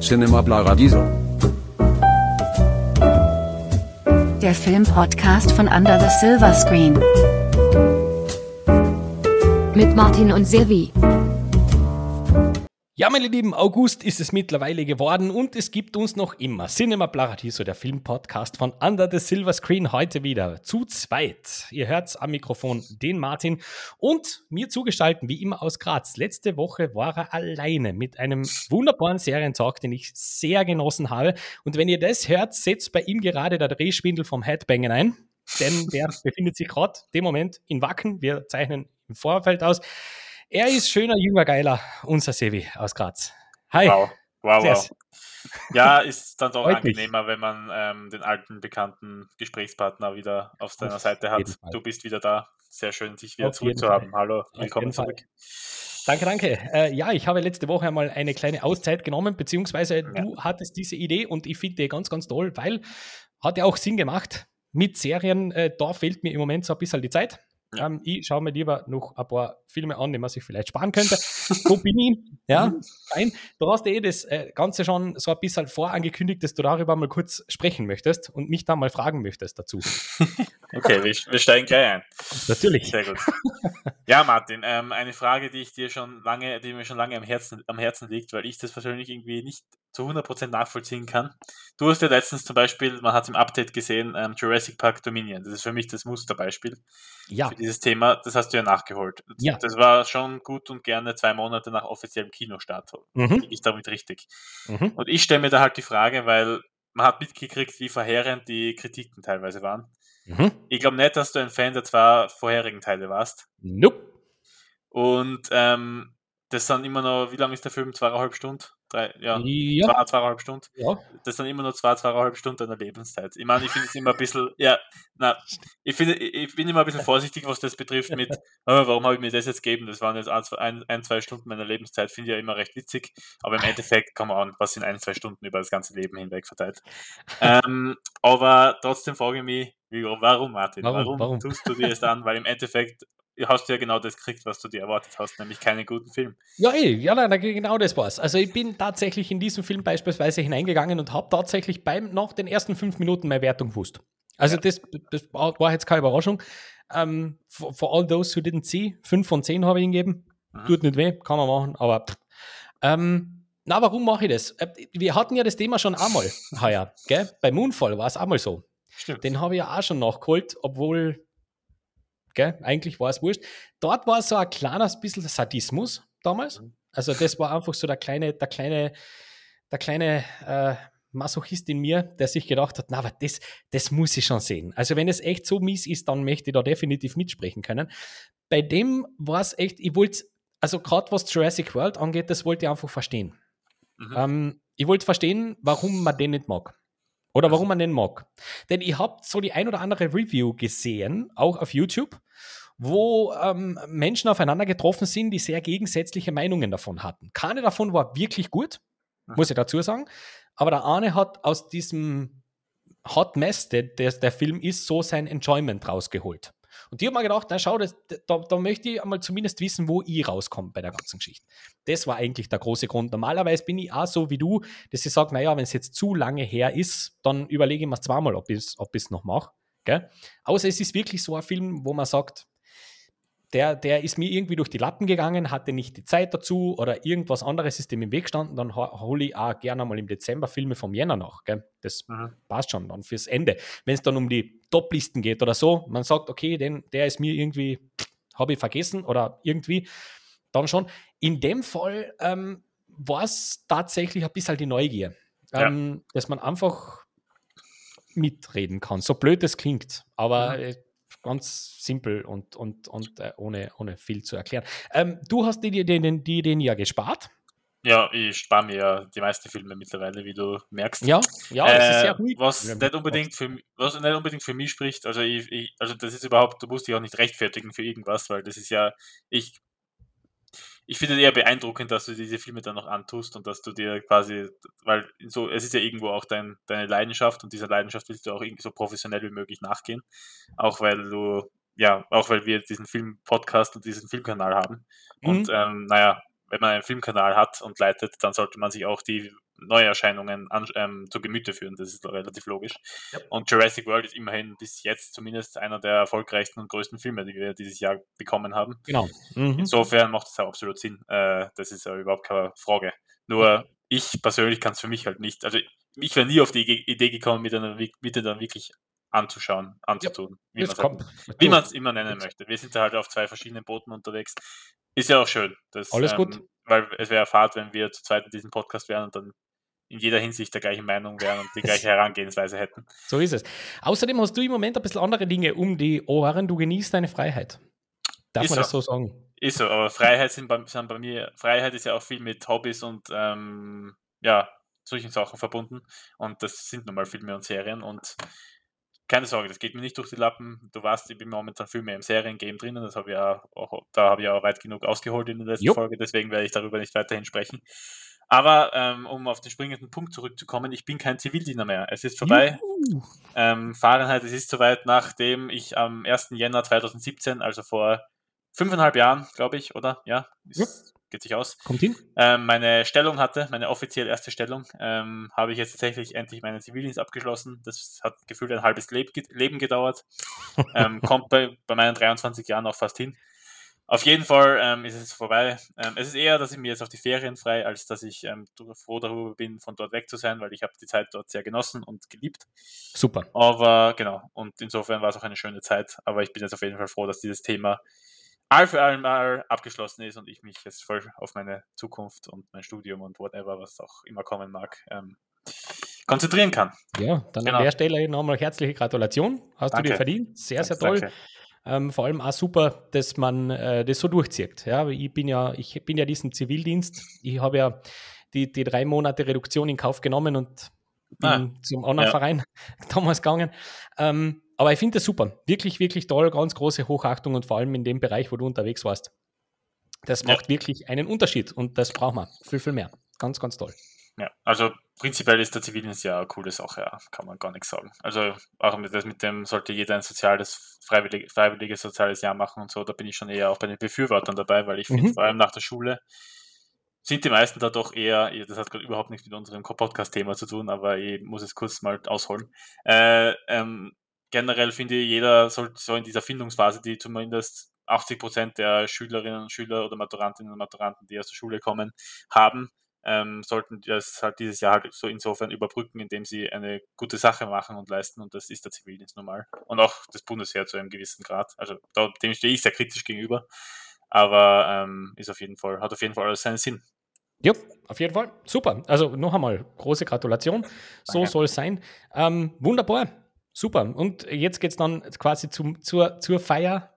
Cinema Paradiso. Der Filmpodcast von Under the Silver Screen. Mit Martin und Silvi. Ja, meine Lieben, August ist es mittlerweile geworden und es gibt uns noch immer Cinema Paradiso, der Filmpodcast von Under the Silver Screen, heute wieder zu zweit. Ihr hört am Mikrofon den Martin und mir zugestalten, wie immer aus Graz. Letzte Woche war er alleine mit einem wunderbaren Serientalk, den ich sehr genossen habe. Und wenn ihr das hört, setzt bei ihm gerade der Drehschwindel vom Headbangen ein, denn der befindet sich gerade dem Moment in Wacken. Wir zeichnen im Vorfeld aus. Er ist schöner, jünger, geiler, unser Sevi aus Graz. Hi. Wow, wow, wow. Ja, ist dann doch angenehmer, wenn man ähm, den alten, bekannten Gesprächspartner wieder auf seiner Auf Seite hat. Du bist wieder da. Sehr schön, dich wieder zurückzuhaben. Hallo, willkommen zurück. Danke, danke. Äh, ja, ich habe letzte Woche einmal eine kleine Auszeit genommen, beziehungsweise du hattest diese Idee und ich finde die ganz, ganz toll, weil hat ja auch Sinn gemacht. Mit Serien, äh, da fehlt mir im Moment so ein bisschen die Zeit. Ja. Ähm, ich schaue mir lieber noch ein paar Filme an, die man sich vielleicht sparen könnte. So bin ich. Ja, fein. Du hast eh das äh, Ganze schon so ein bisschen vorangekündigt, dass du darüber mal kurz sprechen möchtest und mich dann mal fragen möchtest dazu. Okay, wir, wir steigen gleich ein. Natürlich. Sehr gut. Ja, Martin, ähm, eine Frage, die ich dir schon lange, die mir schon lange am Herzen, am Herzen liegt, weil ich das persönlich irgendwie nicht zu 100% nachvollziehen kann. Du hast ja letztens zum Beispiel, man hat im Update gesehen, ähm, Jurassic Park Dominion. Das ist für mich das Musterbeispiel Ja, für dieses Thema. Das hast du ja nachgeholt. Ja. Das war schon gut und gerne zwei Monate nach offiziellem Kinostart. Mhm. Ich damit richtig? Mhm. Und ich stelle mir da halt die Frage, weil man hat mitgekriegt, wie verheerend die Kritiken teilweise waren. Mhm. Ich glaube nicht, dass du ein Fan der zwei vorherigen Teile warst. Nope. Und ähm, das sind immer noch, wie lang ist der Film? Zweieinhalb Stunden? Drei, ja, Ja. zwei, zweieinhalb Stunden. ja. Das sind immer nur zwei, zweieinhalb Stunden deiner Lebenszeit. Ich meine, ich finde es immer ein bisschen, ja, na, ich, finde, ich bin immer ein bisschen vorsichtig, was das betrifft mit, oh, warum habe ich mir das jetzt gegeben? Das waren jetzt ein, zwei- ein, zwei Stunden meiner Lebenszeit, finde ich ja immer recht witzig. Aber im Endeffekt, come on, was sind ein, zwei Stunden über das ganze Leben hinweg verteilt? ähm, aber trotzdem frage ich mich, warum, Martin? Warum? Warum, Warum? tust du dir das an? Weil im Endeffekt hast du ja genau das gekriegt, was du dir erwartet hast, nämlich keinen guten Film. Ja, eh, ja, nein, genau das war's. Also ich bin tatsächlich in diesen Film beispielsweise hineingegangen und habe tatsächlich beim nach den ersten fünf Minuten meine Wertung gewusst. Also das, das war jetzt keine Überraschung. Ähm, for, for all those who didn't see, fünf von zehn habe ich ihm gegeben. Mhm. Tut nicht weh, kann man machen, aber ähm, na, warum mache ich das? Äh, Wir hatten ja das Thema schon einmal heuer, gell? Bei Moonfall war es einmal so. Stimmt. Den habe ich ja auch schon nachgeholt, obwohl, gell, eigentlich war es wurscht. Dort war so ein kleines bisschen Sadismus damals. Mhm. Also das war einfach so der kleine, der kleine, der kleine äh, Masochist in mir, der sich gedacht hat, na, aber das, das muss ich schon sehen. Also wenn es echt so mies ist, dann möchte ich da definitiv mitsprechen können. Bei dem war es echt, ich wollte, also gerade was Jurassic World angeht, das wollte ich einfach verstehen. Mhm. Ähm, ich wollte verstehen, warum man den nicht mag. Oder warum man den mag. Denn ich habe so die ein oder andere Review gesehen, auch auf YouTube, wo ähm, Menschen aufeinander getroffen sind, die sehr gegensätzliche Meinungen davon hatten. Keine davon war wirklich gut, muss ich dazu sagen. Aber der eine hat aus diesem Hot Mess, der, der, der Film ist, so sein Enjoyment rausgeholt. Und die haben mir gedacht, na schau, das, da, da möchte ich einmal zumindest wissen, wo ich rauskomme bei der ganzen Geschichte. Das war eigentlich der große Grund. Normalerweise bin ich auch so wie du, dass ich sage, naja, wenn es jetzt zu lange her ist, dann überlege ich mir zweimal, ob ich es ob noch mache. Außer es ist wirklich so ein Film, wo man sagt, der, der ist mir irgendwie durch die Lappen gegangen, hatte nicht die Zeit dazu oder irgendwas anderes ist dem im Weg gestanden, dann ho- hole ich auch gerne mal im Dezember Filme vom Jänner nach. Gell? Das Mhm. passt schon dann fürs Ende. Wenn es dann um die Top-Listen geht oder so, man sagt, okay, den, der ist mir irgendwie, habe ich vergessen oder irgendwie, dann schon. In dem Fall ähm, war es tatsächlich ein bisschen die Neugier, Ja. ähm, dass man einfach mitreden kann. So blöd es klingt, aber Mhm. Äh, ganz simpel und, und, und äh, ohne, ohne viel zu erklären. Ähm, du hast dir den, den, die den ja gespart. Ja, ich spare mir ja die meisten Filme mittlerweile, wie du merkst. Ja, ja, das ist Äh, sehr ruhig. Was nicht unbedingt für was nicht unbedingt für mich spricht, also ich, ich, also das ist überhaupt, du musst dich auch nicht rechtfertigen für irgendwas, weil das ist ja, ich, ich finde es eher beeindruckend, dass du diese Filme dann noch antust und dass du dir quasi, weil so, es ist ja irgendwo auch dein, deine Leidenschaft und dieser Leidenschaft willst du auch irgendwie so professionell wie möglich nachgehen. Auch weil du, ja, auch weil wir diesen Film-Podcast und diesen Filmkanal haben. Und Mhm. ähm, naja, wenn man einen Filmkanal hat und leitet, dann sollte man sich auch die Neuerscheinungen an, ähm, zu Gemüte führen. Das ist relativ logisch. Ja. Und Jurassic World ist immerhin bis jetzt zumindest einer der erfolgreichsten und größten Filme, die wir dieses Jahr bekommen haben. Genau. Mhm. Insofern macht es auch absolut Sinn. Äh, das ist ja überhaupt keine Frage. Nur ich persönlich kann es für mich halt nicht. Also ich wäre nie auf die Idee gekommen, mit einer, mit dann wirklich anzuschauen, anzutun, ja, wie man es immer nennen möchte. Wir sind da halt auf zwei verschiedenen Booten unterwegs. Ist ja auch schön. Dass, Alles gut. Ähm, weil es wäre Fahrt, wenn wir zu zweit in diesem Podcast wären und dann in jeder Hinsicht der gleichen Meinung wären und die gleiche Herangehensweise hätten. So ist es. Außerdem hast du im Moment ein bisschen andere Dinge um die Ohren. Du genießt deine Freiheit. Darf ist man so. das so sagen? Ist so, aber Freiheit sind bei, sind bei, mir, Freiheit ist ja auch viel mit Hobbys und ähm, ja, solchen Sachen verbunden. Und das sind nun mal Filme und Serien und keine Sorge, das geht mir nicht durch die Lappen. Du weißt, ich bin momentan viel mehr im Seriengame drinnen. Das habe ich ja auch, da habe ich auch weit genug ausgeholt in der letzten jo. Folge, deswegen werde ich darüber nicht weiterhin sprechen. Aber ähm, um auf den springenden Punkt zurückzukommen, ich bin kein Zivildiener mehr. Es ist vorbei. Ähm, Fahrenheit, es ist soweit, nachdem ich am 1. Jänner 2017, also vor fünfeinhalb Jahren, glaube ich, oder? Ja, ist, geht sich aus. Kommt hin. Ähm, meine Stellung hatte, meine offiziell erste Stellung, ähm, habe ich jetzt tatsächlich endlich meinen Zivildienst abgeschlossen. Das hat gefühlt ein halbes Leb Leben gedauert. ähm, kommt bei, bei meinen 23 Jahren auch fast hin. Auf jeden Fall ähm, ist es vorbei. Ähm, es ist eher, dass ich mir jetzt auf die Ferien frei, als dass ich ähm, froh darüber bin, von dort weg zu sein, weil ich habe die Zeit dort sehr genossen und geliebt. Super. Aber genau, und insofern war es auch eine schöne Zeit. Aber ich bin jetzt auf jeden Fall froh, dass dieses Thema all für einmal abgeschlossen ist und ich mich jetzt voll auf meine Zukunft und mein Studium und whatever, was auch immer kommen mag, ähm, konzentrieren kann. Ja, dann genau. an der Stelle nochmal herzliche Gratulation. Hast danke. du dir verdient. Sehr, sehr toll. Ähm, vor allem auch super, dass man äh, das so durchzieht. Ja, ich bin ja, ich bin ja diesen Zivildienst. Ich habe ja die, die drei Monate Reduktion in Kauf genommen und bin ah, zum anderen ja. Verein damals gegangen. Ähm, aber ich finde das super. Wirklich, wirklich toll. Ganz große Hochachtung und vor allem in dem Bereich, wo du unterwegs warst. Das macht ja. wirklich einen Unterschied und das braucht man viel, viel mehr. Ganz, ganz toll. Ja, also prinzipiell ist der Zivildienst ja eine coole Sache, ja, kann man gar nichts sagen. Also auch mit, das, mit dem sollte jeder ein soziales, freiwillig, freiwilliges soziales Jahr machen und so, da bin ich schon eher auch bei den Befürwortern dabei, weil ich finde, mhm. vor allem nach der Schule sind die meisten da doch eher, das hat gerade überhaupt nichts mit unserem Podcast-Thema zu tun, aber ich muss es kurz mal ausholen. Äh, ähm, generell finde ich, jeder sollte so in dieser Findungsphase, die zumindest 80 Prozent der Schülerinnen und Schüler oder Maturantinnen und Maturanten, die aus der Schule kommen, haben, ähm, sollten das halt dieses Jahr halt so insofern überbrücken, indem sie eine gute Sache machen und leisten und das ist der Zivildienst normal. Und auch das Bundesheer zu einem gewissen Grad. Also da, dem stehe ich sehr kritisch gegenüber, aber ähm, ist auf jeden Fall, hat auf jeden Fall alles seinen Sinn. Ja, auf jeden Fall. Super. Also noch einmal große Gratulation. So soll es sein. Ähm, wunderbar. Super. Und jetzt geht es dann quasi zum, zur, zur Feier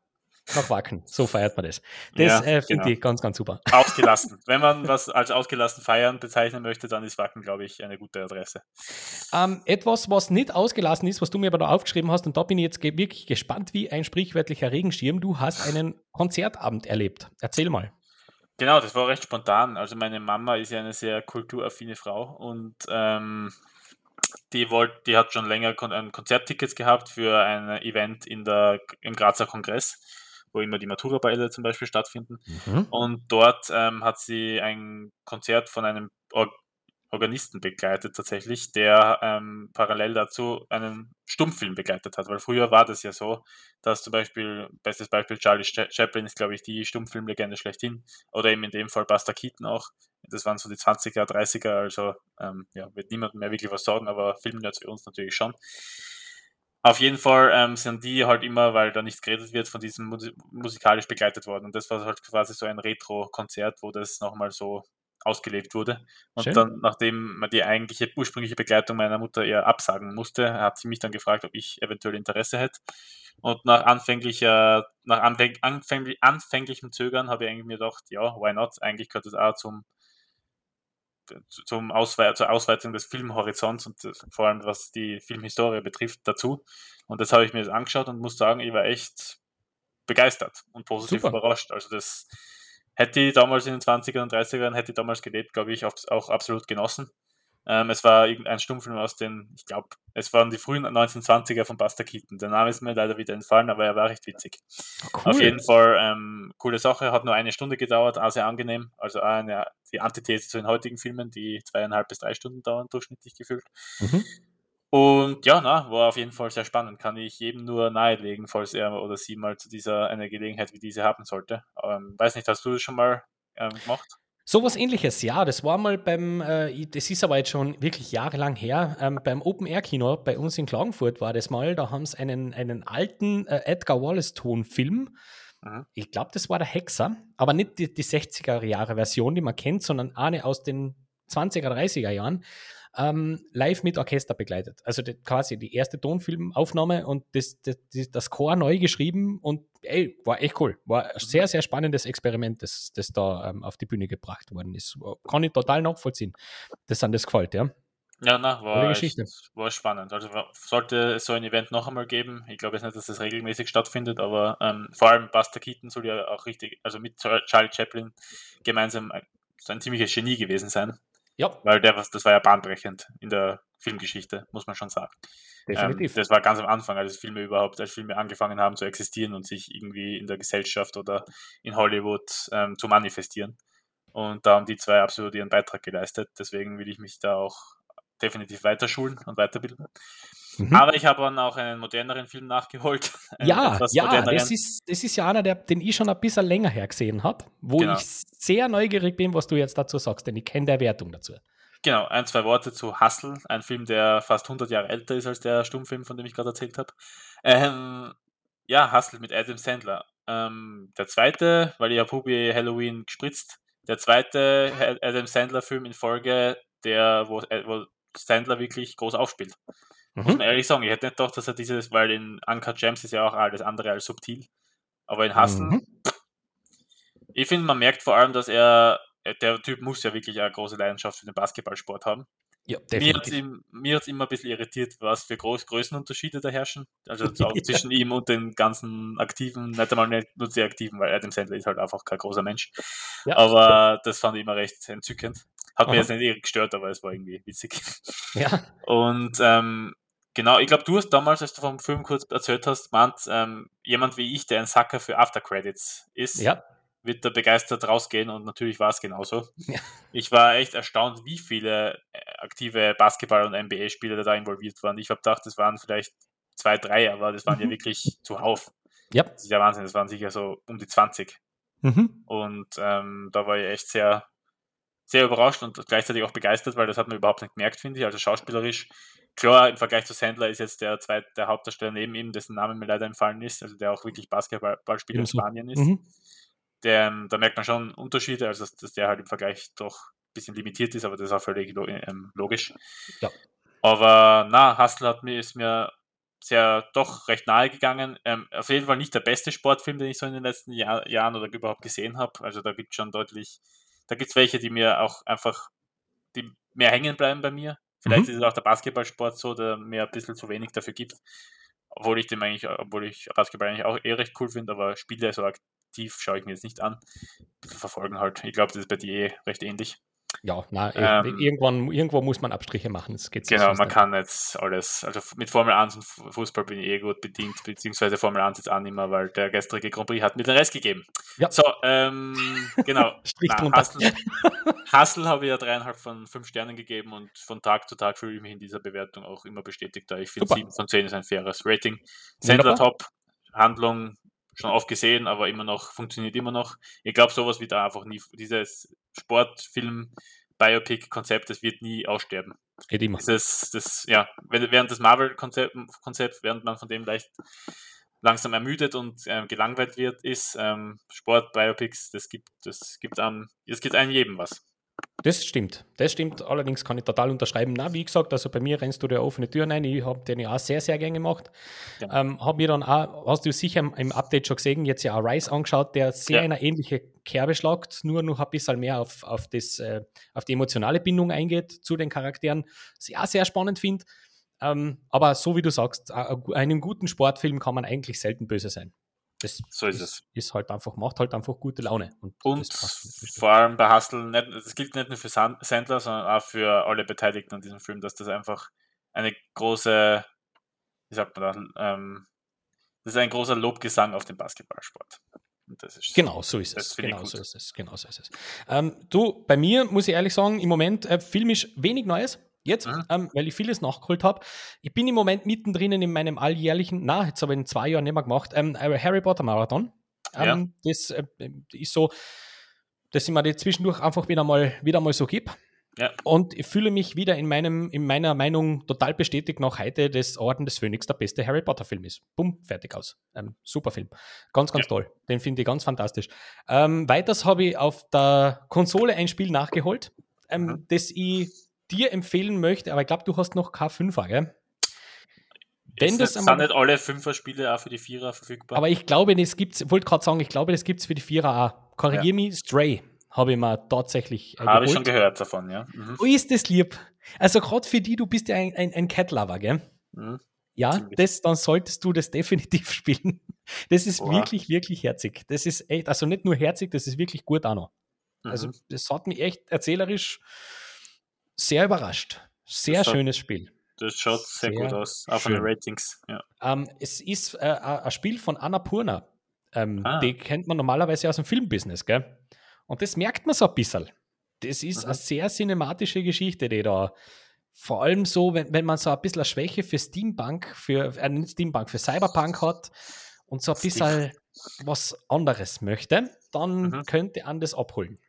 nach Wacken. So feiert man das. Das ja, äh, finde genau. ich ganz, ganz super. Ausgelassen. Wenn man was als ausgelassen feiern bezeichnen möchte, dann ist Wacken, glaube ich, eine gute Adresse. Ähm, etwas, was nicht ausgelassen ist, was du mir aber da aufgeschrieben hast, und da bin ich jetzt ge wirklich gespannt wie ein sprichwörtlicher Regenschirm. Du hast einen Konzertabend erlebt. Erzähl mal. Genau, das war recht spontan. Also meine Mama ist ja eine sehr kulturaffine Frau und ähm, die, wollt, die hat schon länger Kon ähm, Konzerttickets gehabt für ein Event in der, im Grazer Kongress, wo immer die Matura-Bälle zum Beispiel stattfinden. Mhm. Und dort ähm, hat sie ein Konzert von einem Or Organisten begleitet tatsächlich, der ähm, parallel dazu einen Stummfilm begleitet hat. Weil früher war das ja so, dass zum Beispiel, bestes Beispiel Charlie Chaplin ist, glaube ich, die Stummfilmlegende schlechthin. Oder eben in dem Fall Buster Keaton auch. Das waren so die 20er, 30er, also ähm, ja, wird niemand mehr wirklich was sagen, aber Filmnerds für uns natürlich schon. Auf jeden Fall ähm, sind die halt immer, weil da nichts geredet wird, von diesem Musik musikalisch begleitet worden. Und das war halt quasi so ein Retro-Konzert, wo das nochmal so ausgelebt wurde. Und Schön. dann, nachdem man die eigentliche ursprüngliche Begleitung meiner Mutter eher absagen musste, hat sie mich dann gefragt, ob ich eventuell Interesse hätte. Und nach anfänglicher, nach anfäng, anfänglich, anfänglichem Zögern habe ich eigentlich mir gedacht, ja, why not? Eigentlich gehört das auch zum zum Auswe zur Ausweitung des Filmhorizonts und vor allem was die Filmhistorie betrifft dazu. Und das habe ich mir jetzt angeschaut und muss sagen, ich war echt begeistert und positiv Super. überrascht. Also das hätte ich damals in den 20er und 30ern, hätte ich damals gelebt, glaube ich, auch absolut genossen. Ähm, es war irgendein Stummfilm aus den, ich glaube, es waren die frühen 1920er von Buster Keaton. Der Name ist mir leider wieder entfallen, aber er war recht witzig. Cool. Auf jeden Fall ähm, coole Sache, hat nur eine Stunde gedauert, auch sehr angenehm. Also eine, die Antithese zu den heutigen Filmen, die zweieinhalb bis drei Stunden dauern, durchschnittlich gefühlt. Mhm. Und ja, na, war auf jeden Fall sehr spannend. Kann ich jedem nur nahelegen, falls er oder sie mal zu dieser eine Gelegenheit wie diese haben sollte. Ähm, weiß nicht, hast du das schon mal ähm, gemacht? Sowas ähnliches, ja. Das war mal beim, äh, das ist aber jetzt schon wirklich jahrelang her, ähm, beim Open Air Kino bei uns in Klagenfurt war das mal. Da haben sie einen, einen alten äh, Edgar Wallace-Tonfilm. Mhm. Ich glaube, das war der Hexer, aber nicht die, die 60er-Jahre-Version, die man kennt, sondern eine aus den 20er, 30er Jahren ähm, live mit Orchester begleitet. Also die, quasi die erste Tonfilmaufnahme und das, das, das Chor neu geschrieben und ey, war echt cool. War ein mhm. sehr, sehr spannendes Experiment, das, das da ähm, auf die Bühne gebracht worden ist. Kann ich total nachvollziehen, dass an das gefällt, ja. Ja, na, war. Echt, war spannend. Also sollte es so ein Event noch einmal geben. Ich glaube jetzt nicht, dass das regelmäßig stattfindet, aber ähm, vor allem Buster Keaton soll ja auch richtig, also mit Charlie Chaplin gemeinsam so ein ziemliches Genie gewesen sein. Ja. Weil der, das war ja bahnbrechend in der Filmgeschichte, muss man schon sagen. Definitiv. Ähm, das war ganz am Anfang, als Filme überhaupt, als Filme angefangen haben zu existieren und sich irgendwie in der Gesellschaft oder in Hollywood ähm, zu manifestieren. Und da haben die zwei absolut ihren Beitrag geleistet. Deswegen will ich mich da auch definitiv weiter schulen und weiterbilden. Mhm. Aber ich habe dann auch einen moderneren Film nachgeholt. Ja, ja das, ist, das ist ja einer, der, den ich schon ein bisschen länger her gesehen habe, wo genau. ich sehr neugierig bin, was du jetzt dazu sagst, denn ich kenne der Wertung dazu. Genau, ein, zwei Worte zu Hustle, ein Film, der fast 100 Jahre älter ist als der Stummfilm, von dem ich gerade erzählt habe. Ähm, ja, Hustle mit Adam Sandler. Ähm, der zweite, weil ich habe Hubi Halloween gespritzt, der zweite Adam Sandler-Film in Folge, der, wo, äh, wo Sandler wirklich groß aufspielt. Mhm. Muss man ehrlich sagen, ich hätte nicht gedacht, dass er dieses, weil in Uncut Gems ist ja auch alles andere als subtil. Aber in Hustle, mhm. ich finde, man merkt vor allem, dass er, der Typ muss ja wirklich eine große Leidenschaft für den Basketballsport haben. Ja, definitiv. Mir hat es immer ein bisschen irritiert, was für Groß Größenunterschiede da herrschen. Also zwischen ihm und den ganzen Aktiven, nicht einmal nicht nur die Aktiven, weil Adam Sandler ist halt einfach kein großer Mensch. Ja. Aber das fand ich immer recht entzückend. Hat Aha. mir jetzt nicht gestört, aber es war irgendwie witzig. Ja. Und ähm, Genau, ich glaube, du hast damals, als du vom Film kurz erzählt hast, meint, ähm, jemand wie ich, der ein Sucker für Aftercredits ist, ja. wird da begeistert rausgehen und natürlich war es genauso. Ja. Ich war echt erstaunt, wie viele äh, aktive Basketball- und NBA-Spieler da involviert waren. Ich habe gedacht, das waren vielleicht zwei, drei, aber das waren mhm. ja wirklich zuhauf. Ja. Das ist ja Wahnsinn, das waren sicher so um die 20. Mhm. Und ähm, da war ich echt sehr, sehr überrascht und gleichzeitig auch begeistert, weil das hat man überhaupt nicht gemerkt, finde ich. Also schauspielerisch Klar, im Vergleich zu Sandler ist jetzt der zweite der Hauptdarsteller neben ihm, dessen Name mir leider entfallen ist, also der auch wirklich Basketballspieler in Spanien ist. Mhm. Der, ähm, da merkt man schon Unterschiede, also dass, dass, der halt im Vergleich doch ein bisschen limitiert ist, aber das ist auch völlig ähm, logisch. Ja. Aber na, Hustle hat mir, ist mir sehr doch recht nahe gegangen. Ähm, auf jeden Fall nicht der beste Sportfilm, den ich so in den letzten Jahr, Jahren oder überhaupt gesehen habe. Also da gibt es schon deutlich, da gibt es welche, die mir auch einfach, die mehr hängen bleiben bei mir. Vielleicht mhm. ist es auch der Basketballsport so, der mir ein bisschen zu wenig dafür gibt. Obwohl ich dem eigentlich, obwohl ich Basketball eigentlich auch eher recht cool finde, aber Spiele so aktiv schaue ich mir jetzt nicht an. Ein bisschen verfolgen halt. Ich glaube, das ist bei dir eh recht ähnlich. Ja, na, ähm, irgendwann, irgendwo muss man Abstriche machen. Das geht genau, man kann jetzt alles, also mit Formel 1 und Fußball bin ich eh gut bedient, beziehungsweise Formel 1 jetzt auch nicht mehr, weil der gestrige Grand Prix hat mir den Rest gegeben. Ja. So, ähm, genau. na, Hustle, Hustle habe ich ja dreieinhalb von fünf Sternen gegeben und von Tag zu Tag fühle ich mich in dieser Bewertung auch immer bestätigt, da ich finde, sieben von zehn ist ein faires Rating. Sender Top, Handlung schon oft gesehen, aber immer noch, funktioniert immer noch. Ich glaube, sowas wie da einfach nie, dieses Sportfilm, Biopic-Konzept, das wird nie aussterben. Geht immer. Das, das, ja, während das Marvel-Konzept, Konzept, während man von dem leicht langsam ermüdet und ähm, gelangweilt wird, ist ähm, Sport, Biopics, das gibt, das gibt einem, das gibt einem jedem was. Das stimmt. Das stimmt. Allerdings kann ich total unterschreiben. Na, wie gesagt, also bei mir rennst du der offene Tür rein. Ich habe den ja auch sehr, sehr gern gemacht. Ja. Ähm, habe mir dann auch, hast du sicher im, Update schon gesehen, jetzt ja auch Rice angeschaut, der sehr ja. eine ähnliche Kerbe schlagt, nur noch ein bisschen mehr auf, auf, das, äh, auf die emotionale Bindung eingeht zu den Charakteren. Sehr, sehr spannend finde. Ähm, aber so wie du sagst, einem guten Sportfilm kann man eigentlich selten böse sein. Das So ist es. Ist halt einfach, macht halt einfach gute Laune. Und, Und vor allem bei Hustle, nicht, das gilt nicht nur für San- Sandler, sondern auch für alle Beteiligten an diesem Film, dass das einfach eine große, wie sagt man da, ähm, das ist ein großer Lobgesang auf den Basketballsport. Ist Genau, so ist es. Genau so ist es. Genau so ist es. Ähm, du, bei mir muss ich ehrlich sagen, im Moment äh, filmisch wenig Neues. Jetzt, Mhm. ähm, weil ich vieles nachgeholt habe. Ich bin im Moment mittendrin in meinem alljährlichen, na, jetzt habe ich in zwei Jahren nicht mehr gemacht, ähm, äh, Harry Potter Marathon. Ähm, Das äh, ist so, dass ich mir die zwischendurch einfach wieder mal, wieder mal so gebe. Ja. Und ich fühle mich wieder in, meinem, in meiner Meinung total bestätigt nach heute, dass Orden des Phönix der beste Harry Potter-Film ist. Bumm, fertig aus. Ähm, super Film. Ganz, ganz Ja. toll. Den finde ich ganz fantastisch. Ähm, weiters habe ich auf der Konsole ein Spiel nachgeholt, ähm, Mhm. das ich dir empfehlen möchte, aber ich glaube, du hast noch K5er, gell? Wenn das sind nicht alle Fünfer-Spiele auch für die Vierer verfügbar? Aber ich glaube, das gibt's, wollte gerade sagen, ich glaube, das gibt es für die Vierer auch. Korrigier mich, Stray habe ich mir tatsächlich äh, Habe ich schon gehört davon, ja. Mhm. Wo ist das lieb? Also gerade für die, du bist ja ein, ein, ein Cat-Lover, gell? Mhm. Ja, das, dann solltest du das definitiv spielen. Das ist Oha. wirklich, wirklich herzig. Das ist echt, also nicht nur herzig, das ist wirklich gut auch noch. Also Mhm. das hat mich echt erzählerisch sehr überrascht. Sehr Das schönes Spiel. Das schaut sehr, Sehr gut aus, auch von den. Ratings. Ja. Ähm, es ist äh, ein Spiel von Annapurna. Ähm, Ah. Die kennt man normalerweise aus dem Filmbusiness, gell? Und das merkt man so ein bisschen. Das ist Mhm. eine sehr cinematische Geschichte, die da vor allem so, wenn, wenn man so ein bisschen eine Schwäche für Steampunk, für, äh, nicht Steampunk, für Cyberpunk hat und so ein bisschen was anderes möchte, dann Mhm. könnte an das abholen.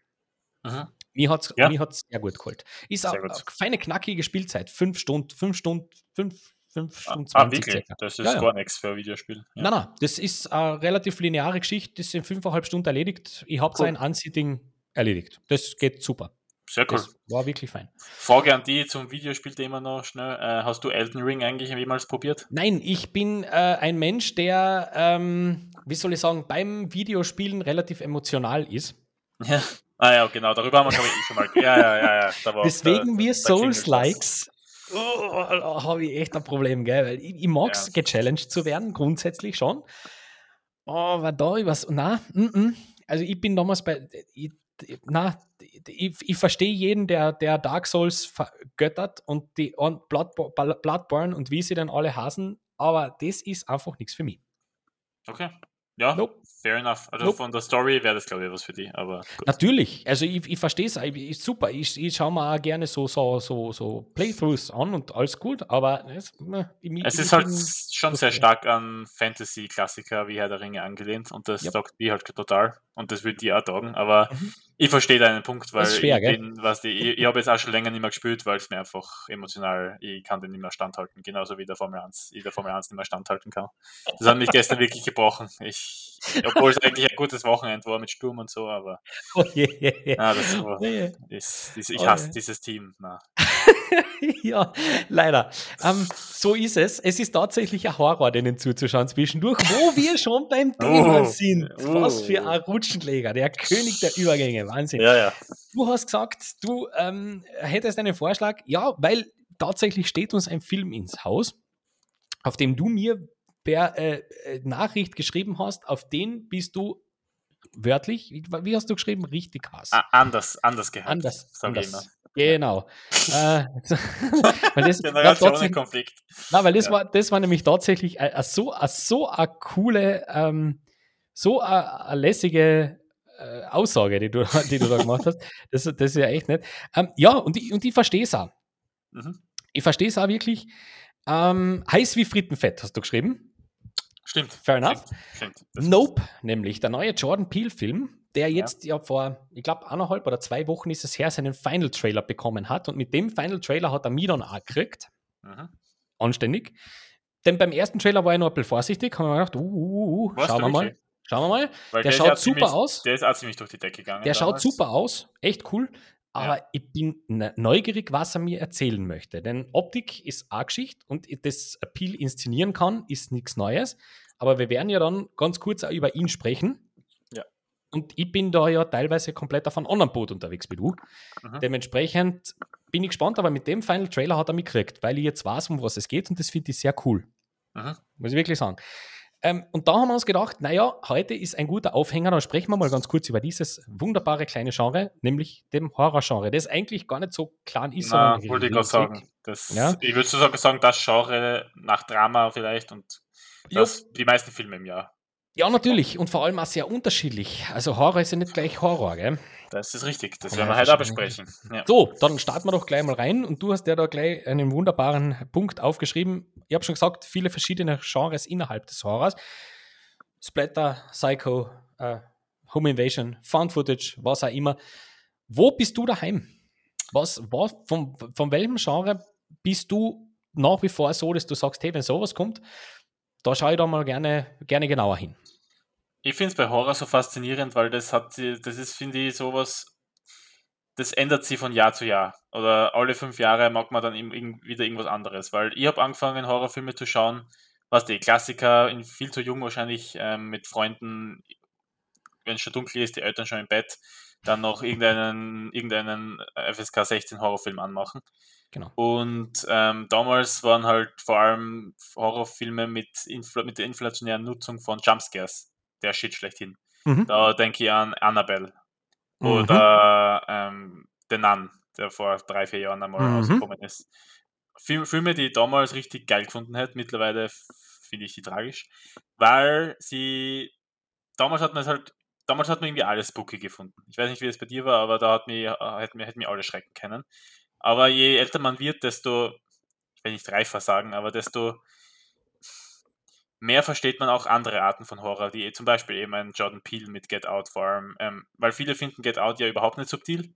Mhm. Mir hat es Ja. mir hat's sehr gut geholt. Ist auch eine feine, knackige Spielzeit. Fünf Stunden, fünf Stunden, fünf, fünf Stunden Ah, 20 wirklich? circa. Das ist Ja, ja. gar nichts für ein Videospiel. Ja. Nein, nein, das ist eine relativ lineare Geschichte, das ist in fünfeinhalb Stunden erledigt. Ich habe Cool. sein Unsitting erledigt. Das geht super. Sehr cool. Das war wirklich fein. Frage an die zum Videospielthema noch schnell. Äh, hast du Elden Ring eigentlich jemals probiert? Nein, ich bin äh, ein Mensch, der, ähm, wie soll ich sagen, beim Videospielen relativ emotional ist. Ja. Ah ja, genau, darüber haben wir, glaube ich, schon mal. Ja, ja, ja, ja. Da war Deswegen wir da klingelt was. Souls-Likes oh, habe ich echt ein Problem, gell? Weil ich, ich mag es, Ja. gechallenged zu werden, grundsätzlich schon. Aber da, ich was, na, mm, mm. also ich bin damals bei, ich, na, ich, ich verstehe jeden, der, der Dark Souls vergöttert und die und Blood, Bloodborne und wie sie denn alle hasen, aber das ist einfach nichts für mich. Okay. Ja, Nope. fair enough. Also Nope. von der Story wäre das, glaube ich, was für die, aber gut. Natürlich, also ich, ich verstehe es, ist super. Ich, ich schaue mir auch gerne so, so, so, so Playthroughs an und alles gut, aber es, ne, ich, Es ist halt schon sehr stark an Fantasy-Klassiker wie Herr der Ringe angelehnt und das Yep. taugt mir halt total und das würde die auch taugen, aber Mhm. ich verstehe deinen Punkt, weil schwer, ich, bin, was die, ich, ich habe jetzt auch schon länger nicht mehr gespielt, weil es mir einfach emotional, ich kann den nicht mehr standhalten, genauso wie der Formel 1, ich der Formel 1 nicht mehr standhalten kann. Das hat mich gestern wirklich gebrochen. Ich, obwohl es eigentlich ein gutes Wochenende war mit Sturm und so, aber Oh je, je, je. ah, das war, Oh ist, das, ich Oh hasse je. dieses Team. Na. ja, leider. Ähm, so ist es. Es ist tatsächlich ein Horror, denen zuzuschauen zwischendurch, wo wir schon beim Thema Oh. sind. Oh. Was für ein Rutschenleger, der König der Übergänge. Wahnsinn. Ja, ja. Du hast gesagt, du ähm, hättest einen Vorschlag. Ja, weil tatsächlich steht uns ein Film ins Haus, auf dem du mir per äh, äh, Nachricht geschrieben hast, auf den bist du wörtlich, wie, hast du geschrieben? Richtig Hass. Ah, anders, anders gehabt. anders. anders. Genau. äh, weil das, Generationenkonflikt. na, weil das, Ja. war, das war nämlich tatsächlich a, a so, a, so eine coole, ähm, so eine lässige äh, Aussage, die du, die du da gemacht hast. Das, das ist ja echt nett. Ähm, ja, und ich, und ich verstehe es auch. Mhm. Ich verstehe es auch wirklich. Ähm, heiß wie Frittenfett, hast du geschrieben. Stimmt. Fair enough. Stimmt. Stimmt. Nope, nämlich der neue Jordan Peele-Film, der jetzt ja, vor, ich glaube, eineinhalb oder zwei Wochen ist es her, seinen Final-Trailer bekommen hat. Und mit dem Final-Trailer hat er mich dann auch gekriegt. Mhm. anständig. Denn beim ersten Trailer war ich noch ein bisschen vorsichtig, haben wir gedacht, uh, uh, uh, Warst schauen wir mal. Schauen wir mal. Weil Der ist schaut ja super ziemlich, aus. Der ist auch ziemlich durch die Decke gegangen. Der schaut damals. super aus, echt cool. Aber ich bin ne- neugierig, was er mir erzählen möchte. Denn Optik ist eine Geschichte und das Appeal inszenieren kann, ist nichts Neues. Aber wir werden ja dann ganz kurz auch über ihn sprechen. Ja. Und ich bin da ja teilweise komplett auf einem anderen Boot unterwegs wie du. Mhm. Dementsprechend bin ich gespannt, aber mit dem Final Trailer hat er mich gekriegt, weil ich jetzt weiß, um was es geht und das finde ich sehr cool. Mhm. Muss ich wirklich sagen. Ähm, und da haben wir uns gedacht, naja, heute ist ein guter Aufhänger, dann sprechen wir mal ganz kurz über dieses wunderbare kleine Genre, nämlich dem Horror-Genre, das eigentlich gar nicht so klein ist. Na, wollte ich gerade sagen. Das, Ja. Ich würde sogar sagen, das Genre nach Drama vielleicht und das, die meisten Filme im Jahr. Ja, natürlich. Und vor allem auch sehr unterschiedlich. Also Horror ist ja nicht gleich Horror, gell? Das ist richtig. Das Ja, werden wir verstehe. besprechen. Ja. So, dann starten wir doch gleich mal rein. Und du hast ja da gleich einen wunderbaren Punkt aufgeschrieben. Ich habe schon gesagt, viele verschiedene Genres innerhalb des Horrors. Splatter, Psycho, äh, Home Invasion, Found Footage, was auch immer. Wo bist du daheim? Was, was, von, von welchem Genre bist du nach wie vor so, dass du sagst, hey, wenn sowas kommt, da schaue ich da mal gerne, gerne genauer hin. Ich finde es bei Horror so faszinierend, weil das hat sie, das ist, finde ich, sowas, das ändert sich von Jahr zu Jahr. Oder alle fünf Jahre mag man dann wieder irgendwas anderes. Weil ich habe angefangen, Horrorfilme zu schauen, was die Klassiker, in viel zu jung wahrscheinlich, ähm, mit Freunden, wenn es schon dunkel ist, die Eltern schon im Bett, dann noch irgendeinen, irgendeinen FSK 16 Horrorfilm anmachen. Genau. Und ähm, damals waren halt vor allem Horrorfilme mit, infl mit der inflationären Nutzung von Jumpscares der Shit schlechthin. Mhm. Da denke ich an Annabelle Mhm. oder ähm, The Nun, der vor drei, vier Jahren einmal Mhm. rausgekommen ist. Fil- Filme, die ich damals richtig geil gefunden hätte, mittlerweile finde ich die tragisch, weil sie damals hat man es halt damals hat man irgendwie alles spooky gefunden. Ich weiß nicht, wie es bei dir war, aber da hat mir hätte mir, hätte mir alles schrecken können. Aber je älter man wird, desto ich will nicht reifer sagen, aber desto mehr versteht man auch andere Arten von Horror, die zum Beispiel eben ein Jordan Peele mit Get Out vor allem, ähm, weil viele finden Get Out ja überhaupt nicht subtil.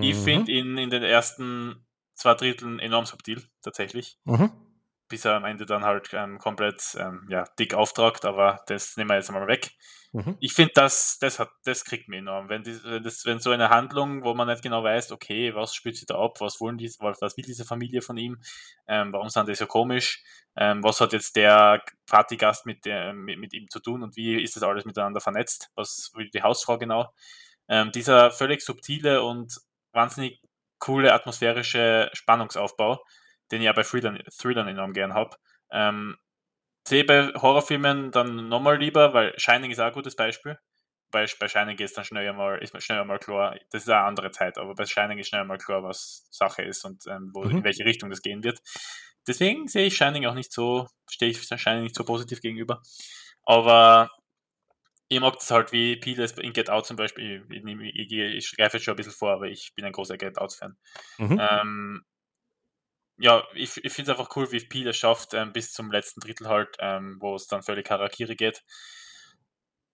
Ich Mhm. finde ihn in den ersten zwei Dritteln enorm subtil, tatsächlich. Mhm. Bis er am Ende dann halt ähm, komplett ähm, ja, dick auftragt, aber das nehmen wir jetzt mal weg. Mhm. Ich finde, das, das, hat, das kriegt mir enorm. Wenn, die, das, wenn so eine Handlung, wo man nicht genau weiß, okay, was spielt sie da ab, was, wollen die, was was will diese Familie von ihm, ähm, warum sind die so komisch, ähm, was hat jetzt der Partygast mit, der, mit, mit ihm zu tun und wie ist das alles miteinander vernetzt, was will die Hausfrau genau. Ähm, dieser völlig subtile und wahnsinnig coole atmosphärische Spannungsaufbau, den ich ja bei Thrillern, Thrillern enorm gern habe. Ähm, sehe bei Horrorfilmen dann nochmal lieber, weil Shining ist auch ein gutes Beispiel. Bei, bei Shining es dann schnell einmal, ist schnell einmal klar, das ist eine andere Zeit, aber bei Shining ist schnell einmal klar, was Sache ist und ähm, wo, Mhm. in welche Richtung das gehen wird. Deswegen sehe ich Shining auch nicht so, stehe ich Shining nicht so positiv gegenüber. Aber ich mag das halt, wie Peel es in Get Out zum Beispiel, ich, ich, ich, ich greife jetzt schon ein bisschen vor, aber ich bin ein großer Get Out-Fan. Mhm. Ähm, ja, ich, ich finde es einfach cool, wie Peel es schafft, ähm, bis zum letzten Drittel halt, ähm, wo es dann völlig Harakiri geht,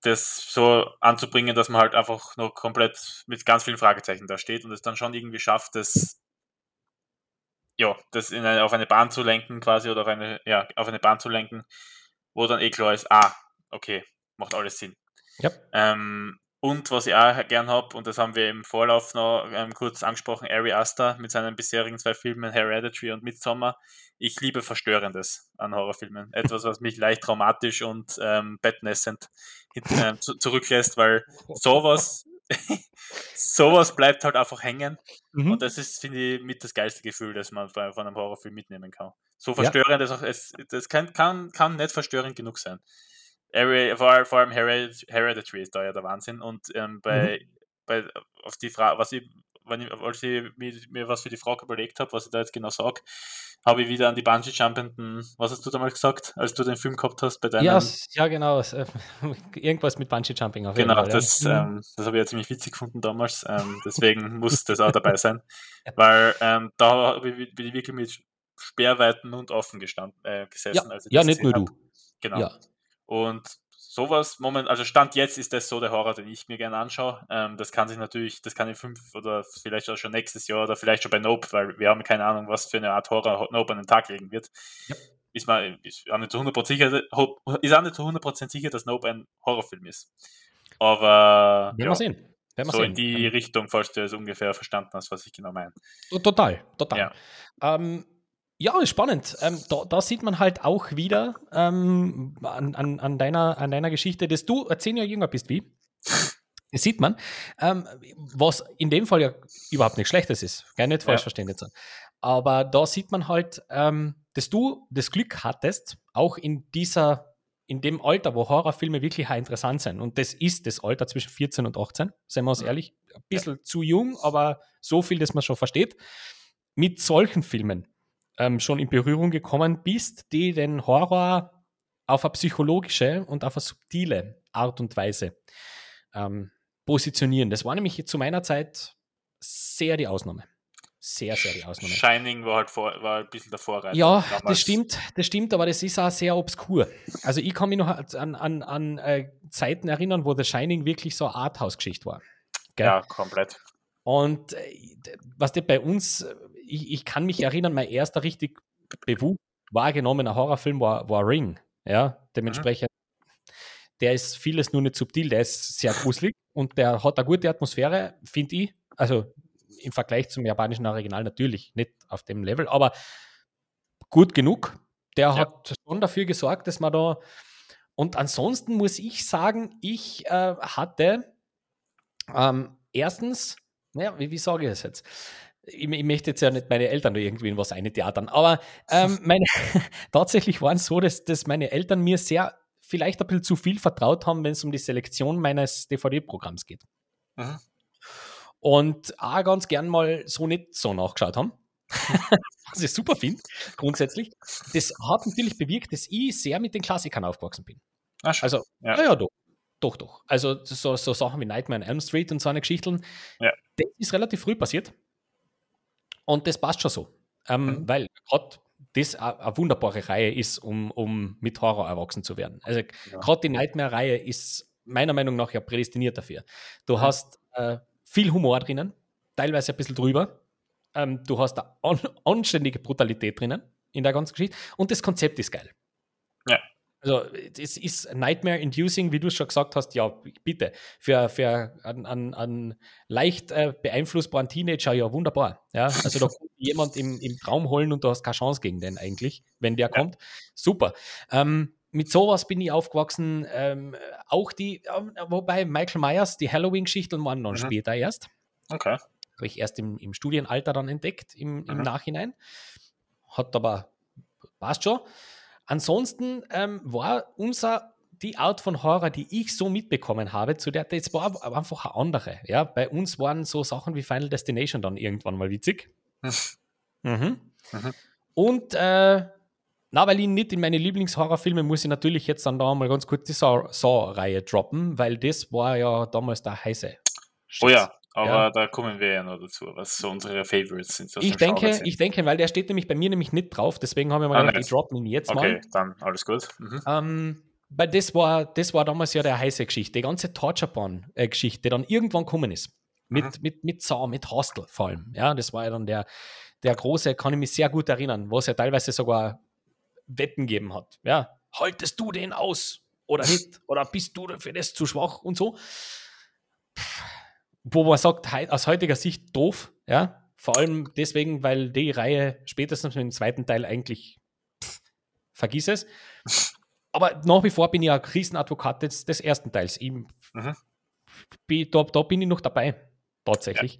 das so anzubringen, dass man halt einfach noch komplett mit ganz vielen Fragezeichen da steht und es dann schon irgendwie schafft, das ja, das in eine, auf eine Bahn zu lenken quasi oder auf eine, ja, auf eine Bahn zu lenken, wo dann eh klar ist, ah, okay, macht alles Sinn. Ja. Ähm, und was ich auch gern habe, und das haben wir im Vorlauf noch ähm, kurz angesprochen, Ari Aster mit seinen bisherigen zwei Filmen Hereditary und Midsommar. Ich liebe Verstörendes an Horrorfilmen. Etwas, was mich leicht traumatisch und ähm, bettnässend ähm, zu, zurücklässt, weil sowas, sowas bleibt halt einfach hängen. Mhm. Und das ist, finde ich, mit das geilste Gefühl, das man von einem Horrorfilm mitnehmen kann. So Ja. verstörend, das, auch, es, das kann, kann, kann nicht verstörend genug sein. Ari- Vor, vor allem Hered- Hereditary ist da ja der Wahnsinn. Und ähm, bei, bei auf die Frage, was ich, wenn ich, als ich mir, mir was für die Frage überlegt habe, was ich da jetzt genau sage, habe ich wieder an die Bungee-Jumpenden, was hast du damals gesagt, als du den Film gehabt hast bei deinem Ja, ja, genau. äh, Irgendwas mit Bungee Jumping auf jeden Genau, Fall. das, ja. ähm, das habe ich ja ziemlich witzig gefunden damals. Ähm, deswegen muss das auch dabei sein. Weil ähm, da habe ich, bin ich wirklich mit sperrweiten Mund offen gestanden, äh, gesessen. ja, ja nicht nur gesehen du. hab. Genau. Ja. Und sowas, Moment, also Stand jetzt ist das so der Horror, den ich mir gerne anschaue. Ähm, das kann sich natürlich, das kann in fünf oder vielleicht auch schon nächstes Jahr oder vielleicht schon bei Nope, weil wir haben keine Ahnung, was für eine Art Horror Nope an den Tag legen wird. Ja. Ist, man, ist auch nicht zu 100% sicher, ist auch nicht zu 100% sicher, dass Nope ein Horrorfilm ist. Aber Werden ja, wir sehen. Werden so sehen. in die Ähm, Richtung, falls du es ungefähr verstanden hast, was ich genau meine. Total, total. Ja. Ähm, ja, ist spannend. Ähm, da, da sieht man halt auch wieder ähm, an, an, an, deiner, an deiner Geschichte, dass du zehn Jahre jünger bist wie. Das sieht man. Ähm, was in dem Fall ja überhaupt nichts Schlechtes ist. Gar nicht falsch Ja. verstehen jetzt. Aber da sieht man halt, ähm, dass du das Glück hattest, auch in dieser in dem Alter, wo Horrorfilme wirklich interessant sind, und das ist das Alter zwischen 14 und 18, seien wir uns ehrlich, ein bisschen zu jung, aber so viel, dass man schon versteht, mit solchen Filmen ähm, schon in Berührung gekommen bist, die den Horror auf eine psychologische und auf eine subtile Art und Weise ähm, positionieren. Das war nämlich zu meiner Zeit sehr die Ausnahme. Sehr, sehr die Ausnahme. Shining war halt vor, war ein bisschen der Vorreiter. Ja, damals. das stimmt, das stimmt, aber das ist auch sehr obskur. Also ich kann mich noch an, an, an äh, Zeiten erinnern, wo The Shining wirklich so eine Arthouse-Geschichte war. Gell? Ja, komplett. Und äh, was der bei uns, ich, ich kann mich erinnern, mein erster richtig bewusst wahrgenommener Horrorfilm war, war Ring. Ja, dementsprechend, der ist vieles nur nicht subtil, der ist sehr gruselig und der hat eine gute Atmosphäre, finde ich. Also im Vergleich zum japanischen Original natürlich nicht auf dem Level, aber gut genug. Der Ja. hat schon dafür gesorgt, dass man da. Und ansonsten muss ich sagen, ich äh, hatte ähm, erstens, naja, wie, wie sage ich das jetzt? Ich, ich möchte jetzt ja nicht meine Eltern da irgendwie in was eintheatern, aber ähm, meine, tatsächlich war es so, dass, dass meine Eltern mir sehr vielleicht ein bisschen zu viel vertraut haben, wenn es um die Selektion meines DVD-Programms geht. Mhm. Und auch ganz gern mal so nicht so nachgeschaut haben. Was ich super finde, grundsätzlich. Das hat natürlich bewirkt, dass ich sehr mit den Klassikern aufgewachsen bin. Ah, schön. Also, Ja. ja, ja, doch. Doch, doch. Also so, so Sachen wie Nightmare on Elm Street und so eine Geschichten, Ja. das ist relativ früh passiert. Und das passt schon so. Ähm, Mhm. Weil gerade das eine wunderbare Reihe ist, um, um mit Horror erwachsen zu werden. Also Ja. gerade die Nightmare-Reihe ist meiner Meinung nach ja prädestiniert dafür. Du Mhm. hast äh, viel Humor drinnen, teilweise ein bisschen drüber. Ähm, du hast eine an, anständige Brutalität drinnen in der ganzen Geschichte. Und das Konzept ist geil. Ja. Also, es ist Nightmare-inducing, wie du schon gesagt hast, ja, bitte. Für, für einen, einen, einen leicht äh, beeinflussbaren Teenager, ja, wunderbar. Ja, also da kommt jemand im, im Traum holen und du hast keine Chance gegen den eigentlich, wenn der kommt. Super. Ähm, mit sowas bin ich aufgewachsen. Ähm, auch die, ähm, wobei Michael Myers, die Halloween-Geschichten waren dann Mhm. später erst. Okay. Habe ich erst im, im Studienalter dann entdeckt, im, im Mhm. Nachhinein. Hat aber, passt schon. Ansonsten ähm, war unser, die Art von Horror, die ich so mitbekommen habe, zu der, das war aber einfach eine andere. Ja? Bei uns waren so Sachen wie Final Destination dann irgendwann mal witzig. Mhm. Mhm. Und äh, na, weil ich nicht in meine Lieblingshorrorfilme muss ich natürlich jetzt dann da mal ganz kurz die Saw- Saw-Reihe droppen, weil das war ja damals der heiße. Oh Shit. ja, aber Ja. da kommen wir ja noch dazu, was so unsere Favorites sind. Ich denke, sind. ich denke, weil der steht nämlich bei mir nämlich nicht drauf, deswegen habe ich mal Ah, gedacht, ich droppe ihn jetzt Okay, mal. dann alles gut. Mhm. Ähm, weil das war, das war damals ja der heiße Geschichte, die ganze Torture-Porn-Geschichte, die dann irgendwann gekommen ist. Mit, Mhm. mit, mit Saw, mit Hostel vor allem. Ja, das war ja dann der, der große, kann ich mich sehr gut erinnern, wo es ja teilweise sogar Wetten gegeben hat. Ja, haltest du den aus oder nicht? Oder bist du für das zu schwach und so? Wo man sagt, aus heutiger Sicht doof, ja. Vor allem deswegen, weil die Reihe spätestens mit dem zweiten Teil eigentlich pff, vergiss es. Aber nach wie vor bin ich ein Riesenadvokat des, des ersten Teils. Ich, Mhm. da, da bin ich noch dabei, tatsächlich.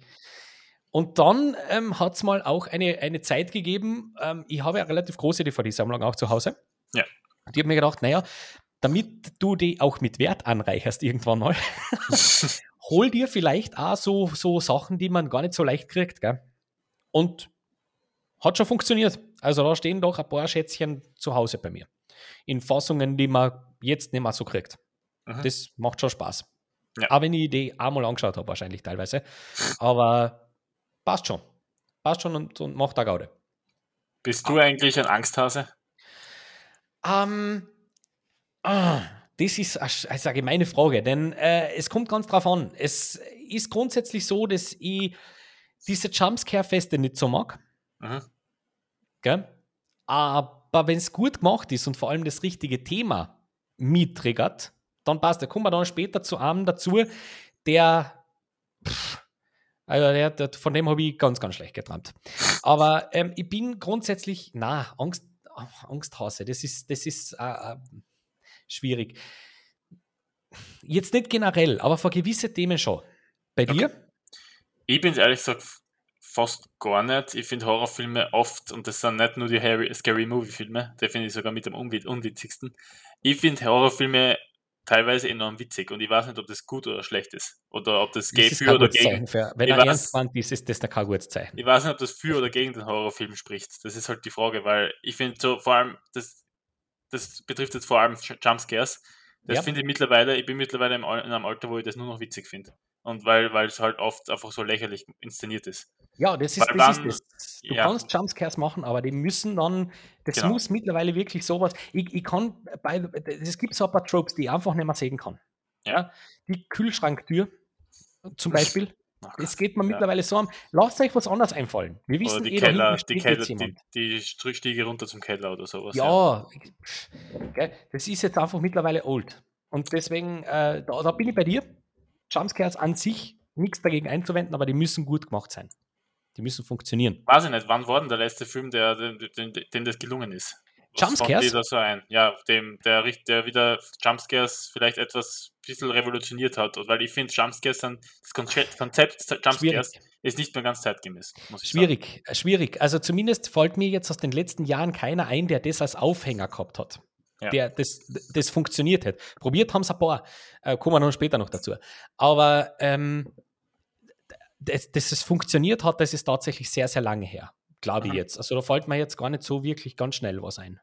Und dann ähm, hat es mal auch eine, eine Zeit gegeben, ähm, ich habe ja relativ große DVD-Sammlung auch zu Hause. Ja. Und ich habe mir gedacht, naja, damit du die auch mit Wert anreicherst irgendwann mal, hol dir vielleicht auch so, so Sachen, die man gar nicht so leicht kriegt. Gell? Und hat schon funktioniert. Also da stehen doch ein paar Schätzchen zu Hause bei mir. In Fassungen, die man jetzt nicht mehr so kriegt. Mhm. Das macht schon Spaß. Ja. Auch wenn ich die einmal angeschaut habe, wahrscheinlich teilweise. Aber passt schon. Passt schon und, und macht da Gaude. Bist du eigentlich ein Angsthase? Ähm, ah, das ist eine, sch- also eine gemeine Frage, denn äh, es kommt ganz drauf an. Es ist grundsätzlich so, dass ich diese Jumpscare-Feste nicht so mag. Mhm. Gell? Aber wenn es gut gemacht ist und vor allem das richtige Thema mittriggert, dann passt. Da kommen wir dann später zu einem dazu, der, pff, also der, der von dem habe ich ganz, ganz schlecht geträumt. Aber ähm, ich bin grundsätzlich, na, Angst, Angsthase, das ist, das ist äh, äh, schwierig. Jetzt nicht generell, aber für gewisse Themen schon. Bei dir? Ich bin ehrlich gesagt fast gar nicht. Ich finde Horrorfilme oft, und das sind nicht nur die Harry, Scary Movie-Filme, der finde ich sogar mit dem unwit unwitzigsten. Ich finde Horrorfilme teilweise enorm witzig und ich weiß nicht, ob das gut oder schlecht ist. Oder ob das, geht für oder gegen. Für, wenn ich er weiß- ernst meint ist, ist das da kein gutes Zeichen. Ich weiß nicht, ob das für oder gegen den Horrorfilm spricht. Das ist halt die Frage, weil ich finde so vor allem, das, das betrifft jetzt vor allem Jumpscares. Das Ja. finde ich mittlerweile, ich bin mittlerweile in einem Alter, wo ich das nur noch witzig finde. Und weil, weil es halt oft einfach so lächerlich inszeniert ist. Ja, das ist, Weil das, dann- ist das. Du ja. kannst Jumpscares machen, aber die müssen dann, das Genau. muss mittlerweile wirklich sowas. Ich, ich kann, bei, es gibt so ein paar Tropes, die ich einfach nicht mehr sehen kann. Ja. Die Kühlschranktür zum Beispiel. Ach Es Gott. geht mir ja. mittlerweile so am, lasst euch was anderes einfallen. Wir Oder wissen die eh, Keller, die Keller, die, die Str- Stiege runter zum Keller oder sowas. Ja, gell, das ist jetzt einfach mittlerweile old. Und deswegen, äh, da, da bin ich bei dir. Jumpscares an sich, nichts dagegen einzuwenden, aber die müssen gut gemacht sein. Die müssen funktionieren. Weiß ich nicht, wann war denn der letzte Film, der, dem, dem, dem das gelungen ist? Jumpscares? fand ihr da so ein? Ja, dem, der, der wieder Jumpscares vielleicht etwas bisschen revolutioniert hat. Weil ich finde, Jumpscares sind, das Konzept, Konzept Jumpscares Schwierig. ist nicht mehr ganz zeitgemäß. Schwierig, äh, schwierig. Also zumindest fällt mir jetzt aus den letzten Jahren keiner ein, der das als Aufhänger gehabt hat. Ja. Der das, das funktioniert hat. Probiert haben es ein paar, äh, kommen wir noch später noch dazu. Aber ähm, dass, dass es funktioniert hat, das ist tatsächlich sehr, sehr lange her, glaube ich Mhm. jetzt. Also da fällt mir jetzt gar nicht so wirklich ganz schnell was ein.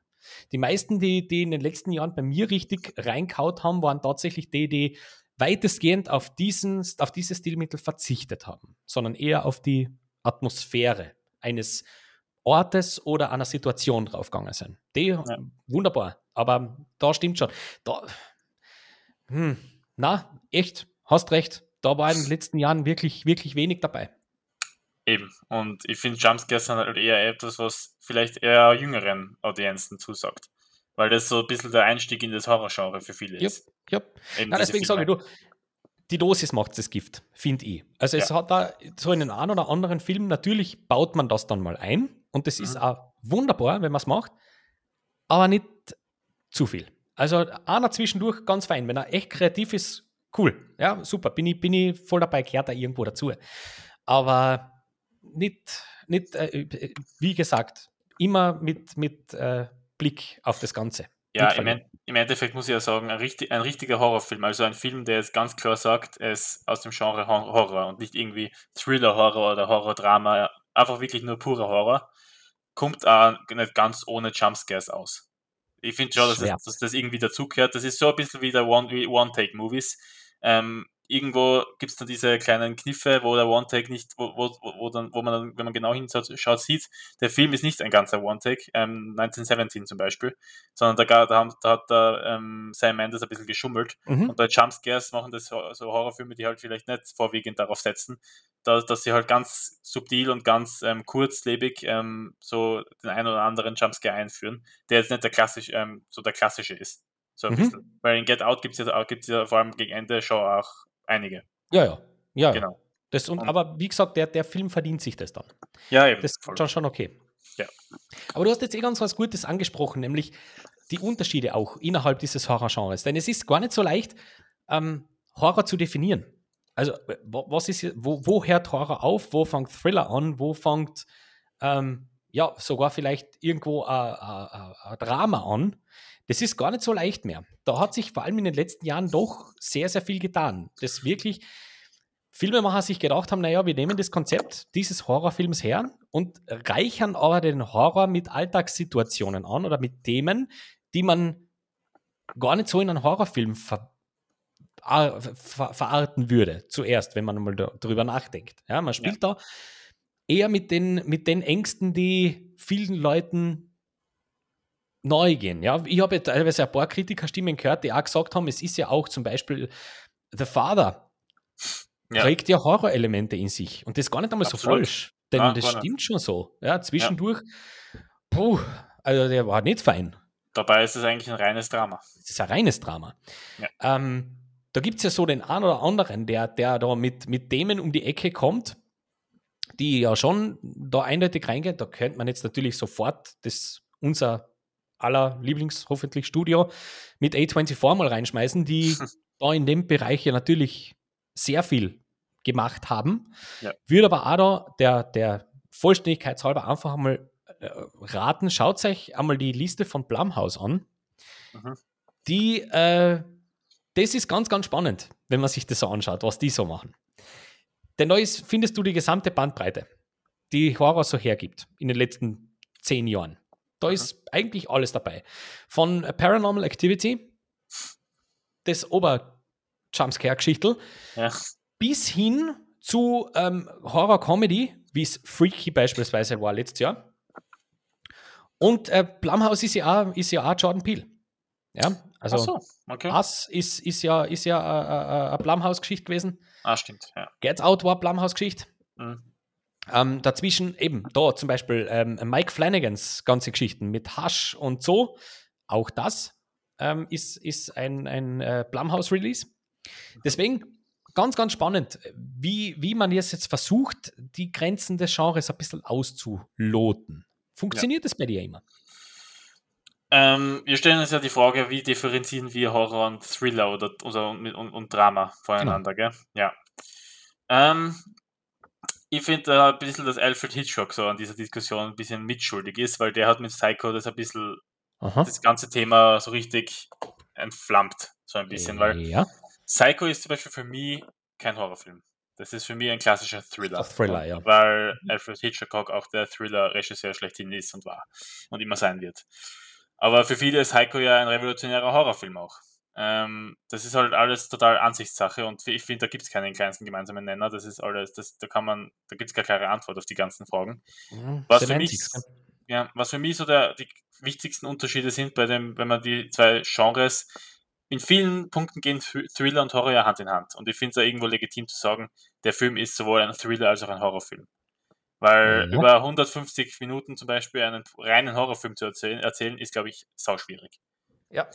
Die meisten, die, die in den letzten Jahren bei mir richtig reinkaut haben, waren tatsächlich die, die weitestgehend auf, diesen, auf dieses Stilmittel verzichtet haben, sondern eher auf die Atmosphäre eines Ortes oder einer Situation draufgegangen sind. Die, wunderbar, aber da stimmt schon. Da, hm, na, echt, hast recht. Da war in den letzten Jahren wirklich, wirklich wenig dabei. Eben. Und ich finde, Jumpscares sind halt eher etwas, was vielleicht eher jüngeren Audienzen zusagt. Weil das so ein bisschen der Einstieg in das Horrorgenre für viele Ja, ist. ja. Diese deswegen sage ich, du, die Dosis macht das Gift, finde ich. Also es Ja. hat da so in den einen oder anderen Film, natürlich baut man das dann mal ein und das ist Mhm. auch wunderbar, wenn man es macht, aber nicht zu viel. Also einer zwischendurch ganz fein. Wenn er echt kreativ ist, cool. Ja, super. Bin ich, bin ich voll dabei, gehört da irgendwo dazu. Aber nicht, nicht äh, wie gesagt, immer mit, mit äh, Blick auf das Ganze. Ja, im. En- im Endeffekt muss ich ja sagen, ein, richtig, ein richtiger Horrorfilm, also ein Film, der jetzt ganz klar sagt, ist aus dem Genre Hor- Horror und nicht irgendwie Thriller-Horror oder Horror-Drama, einfach wirklich nur purer Horror, kommt auch nicht ganz ohne Jumpscares aus. Ich finde schon, dass das, dass das irgendwie dazugehört. Das ist so ein bisschen wie der One- One-Take-Movies. Ähm, irgendwo gibt es dann diese kleinen Kniffe, wo der One-Take nicht, wo, wo, wo dann, wo man dann, wenn man genau hinschaut, schaut, sieht, der Film ist nicht ein ganzer One-Take, ähm, 1917 zum Beispiel, sondern da, da, haben, da hat der ähm, Sam Mendes ein bisschen geschummelt. Mhm. Und bei Jumpscares machen das so, Horrorfilme, die halt vielleicht nicht vorwiegend darauf setzen, da, dass sie halt ganz subtil und ganz ähm, kurzlebig ähm, so den einen oder anderen Jumpscare einführen, der jetzt nicht der klassisch, ähm, so der klassische ist. So ein Mhm. bisschen. Weil in Get Out gibt es ja, gibt's ja vor allem gegen Ende schon auch einige. Ja, ja. Ja, Genau. Das, und, Und- aber wie gesagt, der, der Film verdient sich das dann. Ja, eben. Das ist schon, schon okay. Ja. Aber du hast jetzt eh ganz was Gutes angesprochen, nämlich die Unterschiede auch innerhalb dieses Horrorgenres. Denn es ist gar nicht so leicht, ähm, Horror zu definieren. Also, äh, wo, was ist, wo, wo hört Horror auf? Wo fängt Thriller an? Wo fängt, ähm, ja, sogar vielleicht irgendwo ein- ein ein- ein Drama an? Das ist gar nicht so leicht mehr. Da hat sich vor allem in den letzten Jahren doch sehr, sehr viel getan. Das wirklich Filmemacher sich gedacht haben, naja, wir nehmen das Konzept dieses Horrorfilms her und reichern aber den Horror mit Alltagssituationen an oder mit Themen, die man gar nicht so in einen Horrorfilm ver ver verarten würde, zuerst, wenn man mal da, drüber nachdenkt. Ja, man spielt da eher mit den, mit den Ängsten, die vielen Leuten neu gehen. Ja, ich habe ja teilweise ein paar Kritikerstimmen gehört, die auch gesagt haben, es ist ja auch zum Beispiel The Father Ja. trägt ja Horrorelemente in sich. Und das ist gar nicht einmal so Absolut. falsch. Denn Ah, das stimmt schon so. Ja, zwischendurch, puh, also der war nicht fein. Dabei ist es eigentlich ein reines Drama. Das ist ein reines Drama. Ja. Ähm, da gibt es ja so den einen oder anderen, der, der da mit, mit Themen um die Ecke kommt, die ja schon da eindeutig reingehen. Da könnte man jetzt natürlich sofort das unser aller Lieblings hoffentlich Studio mit A24 mal reinschmeißen, die da in dem Bereich ja natürlich sehr viel gemacht haben. Ja. Würde aber auch da der, der Vollständigkeitshalber einfach einmal äh, raten, schaut euch einmal die Liste von Blumhouse an. Mhm. Die, äh, das ist ganz, ganz spannend, wenn man sich das so anschaut, was die so machen. Denn da ist, findest du die gesamte Bandbreite, die Horror so hergibt in den letzten zehn Jahren. Da Mhm. ist eigentlich alles dabei. Von Paranormal Activity, das Ober-Jumpscare-Geschichtel, Ja. bis hin zu ähm, Horror-Comedy, wie es Freaky beispielsweise war letztes Jahr. Und äh, Blumhouse ist ja, auch, ist ja auch Jordan Peele. Ja, also Ach so, okay. Us ist, ist ja, ist ja äh, äh, eine Blumhouse-Geschichte gewesen. Ah, stimmt. Ja. Get Out war Blumhouse-Geschichte. Mhm. Ähm, dazwischen eben, da zum Beispiel ähm, Mike Flanagans ganze Geschichten mit Hush und so. Auch das ähm, ist, ist ein, ein äh, Blumhouse-Release. Deswegen ganz, ganz spannend, wie, wie man jetzt, jetzt versucht, die Grenzen des Genres ein bisschen auszuloten. Funktioniert das bei dir immer? Ähm, wir stellen uns ja die Frage, wie differenzieren wir Horror und Thriller oder, oder und, und, und Drama voneinander, gell? Ja. Ähm, ich finde da ein bisschen, dass Alfred Hitchcock so an dieser Diskussion ein bisschen mitschuldig ist, weil der hat mit Psycho das ein bisschen, Aha. das ganze Thema so richtig entflammt, so ein bisschen, weil ja, Psycho ist zum Beispiel für mich kein Horrorfilm. Das ist für mich ein klassischer Thriller. Ein Thriller, ja. Weil Alfred Hitchcock auch der Thriller-Regisseur schlechthin ist und war und immer sein wird. Aber für viele ist Psycho ja ein revolutionärer Horrorfilm auch. Ähm, das ist halt alles total Ansichtssache und ich finde, da gibt es keinen kleinsten gemeinsamen Nenner. Das ist alles, das, da kann man, da gibt es keine klare Antwort auf die ganzen Fragen. Mhm. Was für mich, ja, was für mich so der, die wichtigsten Unterschiede sind bei dem, wenn man die zwei Genres, in vielen Punkten gehen Thr- Thriller und Horror ja Hand in Hand. Und ich finde es ja irgendwo legitim zu sagen, der Film ist sowohl ein Thriller als auch ein Horrorfilm. Weil Ja. über 150 Minuten zum Beispiel einen reinen Horrorfilm zu erzählen, erzählen ist, glaube ich, sauschwierig. Ja.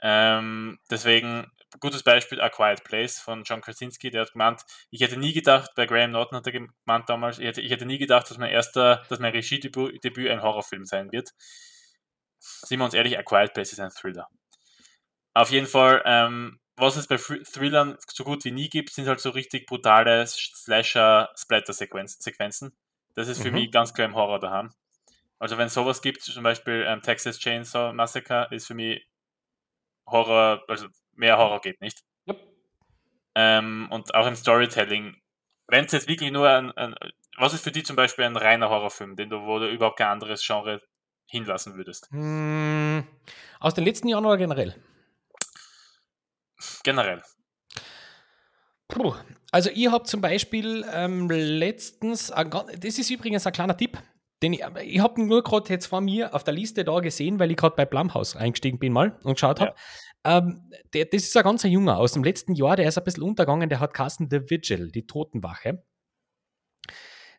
Ähm, deswegen, gutes Beispiel, A Quiet Place von John Krasinski, der hat gemeint, ich hätte nie gedacht, bei Graham Norton hat er gemeint damals, ich hätte, ich hätte nie gedacht, dass mein erster, dass mein Regiedebüt Debüt ein Horrorfilm sein wird. Sind wir uns ehrlich, A Quiet Place ist ein Thriller. Auf jeden Fall, ähm, was es bei Thr- Thrillern so gut wie nie gibt, sind halt so richtig brutale Slasher-Splatter-Sequenzen. Das ist für Mhm. mich ganz klar im Horror daheim. Also wenn sowas gibt, zum Beispiel ähm, Texas Chainsaw Massacre, ist für mich Horror, also mehr Horror geht nicht. Ja. Ähm, und auch im Storytelling, wenn es jetzt wirklich nur ein, ein, was ist für dich zum Beispiel ein reiner Horrorfilm, den du, wo du überhaupt kein anderes Genre hinlassen würdest? Hm, aus den letzten Jahren oder generell? Generell. Puh. Also ich habe zum Beispiel ähm, letztens, ein ga- das ist übrigens ein kleiner Tipp, den ich, ich habe nur gerade jetzt vor mir auf der Liste da gesehen, weil ich gerade bei Blumhouse eingestiegen bin mal und geschaut habe. Ähm, der, das ist ein ganz junger aus dem letzten Jahr, der ist ein bisschen untergegangen, der hat Carsten The Vigil, die Totenwache.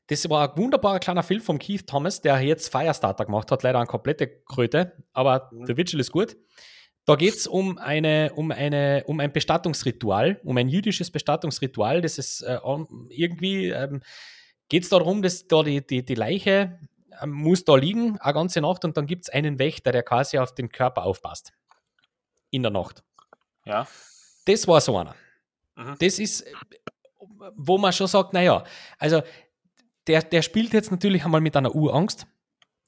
Das war ein wunderbarer kleiner Film von Keith Thomas, der jetzt Firestarter gemacht hat, leider eine komplette Kröte, aber Mhm. The Vigil ist gut. Da geht es um, eine, um, eine, um ein Bestattungsritual, um ein jüdisches Bestattungsritual. Das ist äh, irgendwie, ähm, geht es darum, dass da die, die, die Leiche ähm, muss da liegen, eine ganze Nacht, und dann gibt es einen Wächter, der quasi auf den Körper aufpasst. In der Nacht. Ja. Das war so einer. Mhm. Das ist, äh, wo man schon sagt, naja, also der, der spielt jetzt natürlich einmal mit einer Urangst,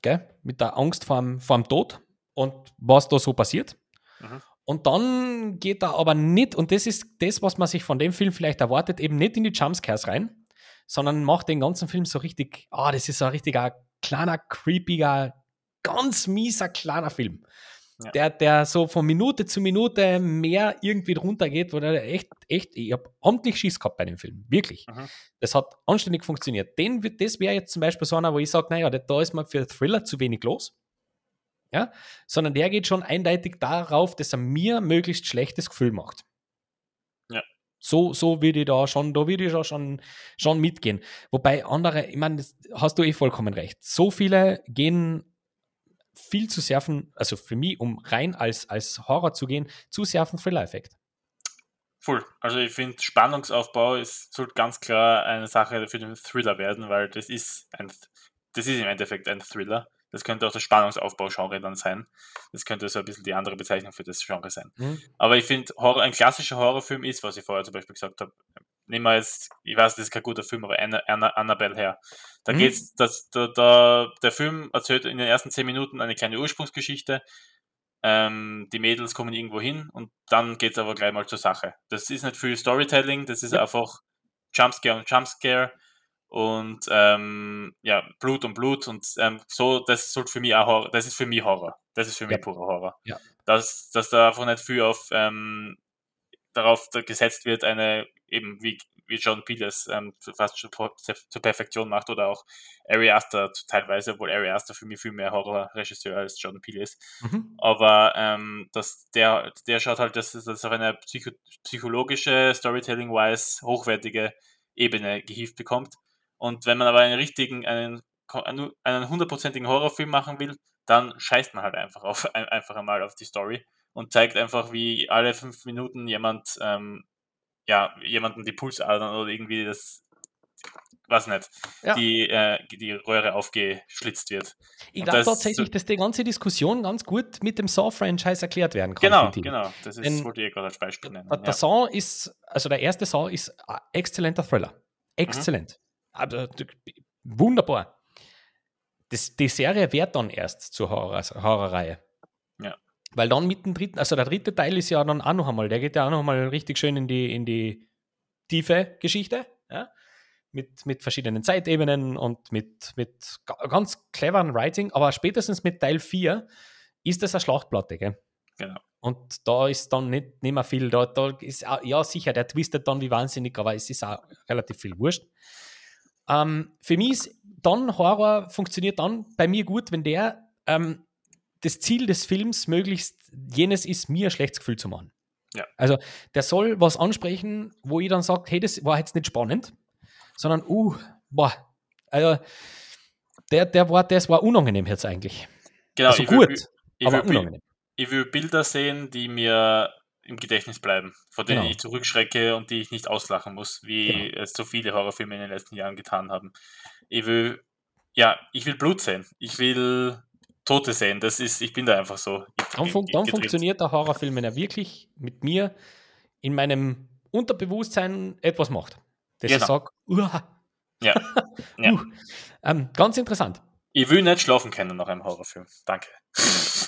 gell? mit der Angst vorm, vorm Tod und was da so passiert. Mhm. Und dann geht er aber nicht, und das ist das, was man sich von dem Film vielleicht erwartet, eben nicht in die Jumpscares rein, sondern macht den ganzen Film so richtig, ah, das ist so ein richtiger kleiner, creepiger, ganz mieser kleiner Film. Ja. Der, der so von Minute zu Minute mehr irgendwie drunter geht, wo der echt, echt, ich habe ordentlich Schiss gehabt bei dem Film. Wirklich. Mhm. Das hat anständig funktioniert. Den, wird- das wäre jetzt zum Beispiel so einer, wo ich sage, naja, da ist mir für Thriller zu wenig los. Ja, sondern der geht schon eindeutig darauf, dass er mir möglichst schlechtes Gefühl macht. Ja. So, so würde ich da schon, da würde ich da schon, schon mitgehen. Wobei andere, ich meine, das hast du eh vollkommen recht. So viele gehen viel zu sehr von, also für mich, um rein als, als Horror zu gehen, zu sehr auf den Thriller-Effekt. Voll. Also ich finde, Spannungsaufbau ist, sollte ganz klar eine Sache für den Thriller werden, weil das ist ein, das ist im Endeffekt ein Thriller. Das könnte auch das Spannungsaufbau-Genre dann sein. Das könnte so ein bisschen die andere Bezeichnung für das Genre sein. Mhm. Aber ich finde, Horror, ein klassischer Horrorfilm ist, was ich vorher zum Beispiel gesagt habe, nehmen wir jetzt, ich weiß, das ist kein guter Film, aber Anna, Anna, Annabelle her. Da Mhm. geht's, dass da, da, der Film erzählt in den ersten zehn Minuten eine kleine Ursprungsgeschichte. Ähm, die Mädels kommen irgendwo hin und dann geht's aber gleich mal zur Sache. Das ist nicht viel Storytelling, das ist Ja. einfach Jumpscare und Jumpscare und ähm, ja, Blut und Blut und ähm, so, das ist halt für mich auch Horror, das ist für mich Horror. Das ist für mich Ja. purer Horror. Ja. Dass, dass da einfach nicht viel auf ähm, darauf da gesetzt wird, eine eben wie, wie John Peele es ähm, fast schon zur Perfektion macht oder auch Ari Aster teilweise, obwohl Ari Aster für mich viel mehr Horrorregisseur als John Peele ist. Mhm. Aber ähm, dass der, der schaut halt, dass das auf eine psycho psychologische, Storytelling-wise hochwertige Ebene gehievt bekommt. Und wenn man aber einen richtigen, einen, einen hundertprozentigen Horrorfilm machen will, dann scheißt man halt einfach auf ein, einfach einmal auf die Story und zeigt einfach, wie alle fünf Minuten jemand ähm, ja, jemanden die Pulsadern oder irgendwie das, was nicht, Ja. die, äh, die Röhre aufgeschlitzt wird. Ich glaube tatsächlich, dass die ganze Diskussion ganz gut mit dem Saw-Franchise erklärt werden kann. Genau, genau. Das ist, Denn- wollte ich gerade als Beispiel nennen. Der, Ja. Saw ist, also der erste Saw ist ein exzellenter Thriller. Exzellent. Also, d- wunderbar. Das, die Serie wird dann erst zur Horror, Horrorreihe. Ja. Weil dann mit dem dritten, also der dritte Teil ist ja dann auch noch einmal, der geht ja auch noch einmal richtig schön in die, in die tiefe Geschichte. Ja? Mit, mit verschiedenen Zeitebenen und mit, mit ga- ganz cleveren Writing, aber spätestens mit Teil 4 ist das eine Schlachtplatte, gell? Genau. Und da ist dann nicht, nicht mehr viel. Da, da ist, ja, sicher, der twistet dann wie wahnsinnig, aber es ist auch relativ viel wurscht. Ähm, für mich ist dann Horror funktioniert dann bei mir gut, wenn der ähm, das Ziel des Films möglichst jenes ist, mir ein schlechtes Gefühl zu machen. Ja. Also der soll was ansprechen, wo ich dann sage, hey, das war jetzt nicht spannend, sondern, uh, boah, also der, der war, das war unangenehm jetzt eigentlich. Genau, also ich will, gut, ich, aber will, unangenehm. ich will Bilder sehen, die mir im Gedächtnis bleiben, vor denen Genau. ich zurückschrecke und die ich nicht auslachen muss, wie Genau. es so viele Horrorfilme in den letzten Jahren getan haben. Ich will, ja, ich will Blut sehen. Ich will Tote sehen. Das ist, ich bin da einfach so. Dann, fun dann funktioniert der Horrorfilm, wenn er wirklich mit mir in meinem Unterbewusstsein etwas macht. Dass ich Genau. sage, uah, Ja. Ja. uh, ähm, ganz interessant. Ich will nicht schlafen können nach einem Horrorfilm. Danke.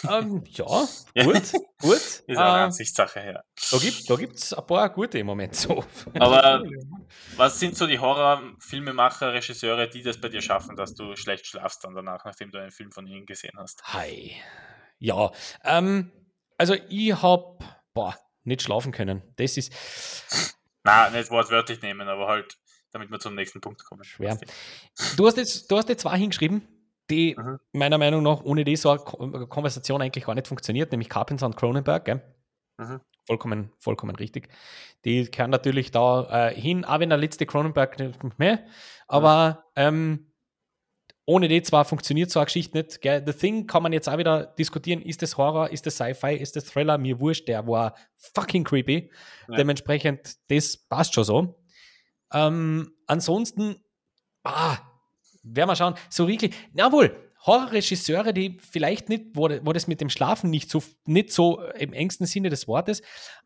Ähm, ja, gut, gut. Ist auch eine Äh, Ansichtssache, ja. da gibt da gibt's ein paar gute im Moment so. Aber was sind so die Horrorfilmemacher, Regisseure, die das bei dir schaffen, dass du schlecht schlafst dann danach, nachdem du einen Film von ihnen gesehen hast? Hi. Ja, ähm, also ich habe, boah, nicht schlafen können. Das ist Na, nicht wortwörtlich nehmen, aber halt, damit wir zum nächsten Punkt kommen. Schwer. Du hast jetzt, du hast jetzt zwei hingeschrieben, die Mhm. meiner Meinung nach ohne die so eine Ko- Konversation eigentlich gar nicht funktioniert, nämlich Carpenter und Cronenberg. Gell? Mhm. Vollkommen, vollkommen richtig. Die kehren natürlich da äh, hin, auch wenn der letzte Cronenberg nicht mehr, aber ähm, ohne die zwar funktioniert so eine Geschichte nicht. Gell? The Thing kann man jetzt auch wieder diskutieren, ist das Horror, ist das Sci-Fi, ist das Thriller, mir wurscht, der war fucking creepy. Ja. Dementsprechend, das passt schon so. Ähm, ansonsten, ah, werden wir schauen, so wirklich, na wohl, Horrorregisseure, die vielleicht nicht, wo, wo das mit dem Schlafen nicht so, nicht so im engsten Sinne des Wortes,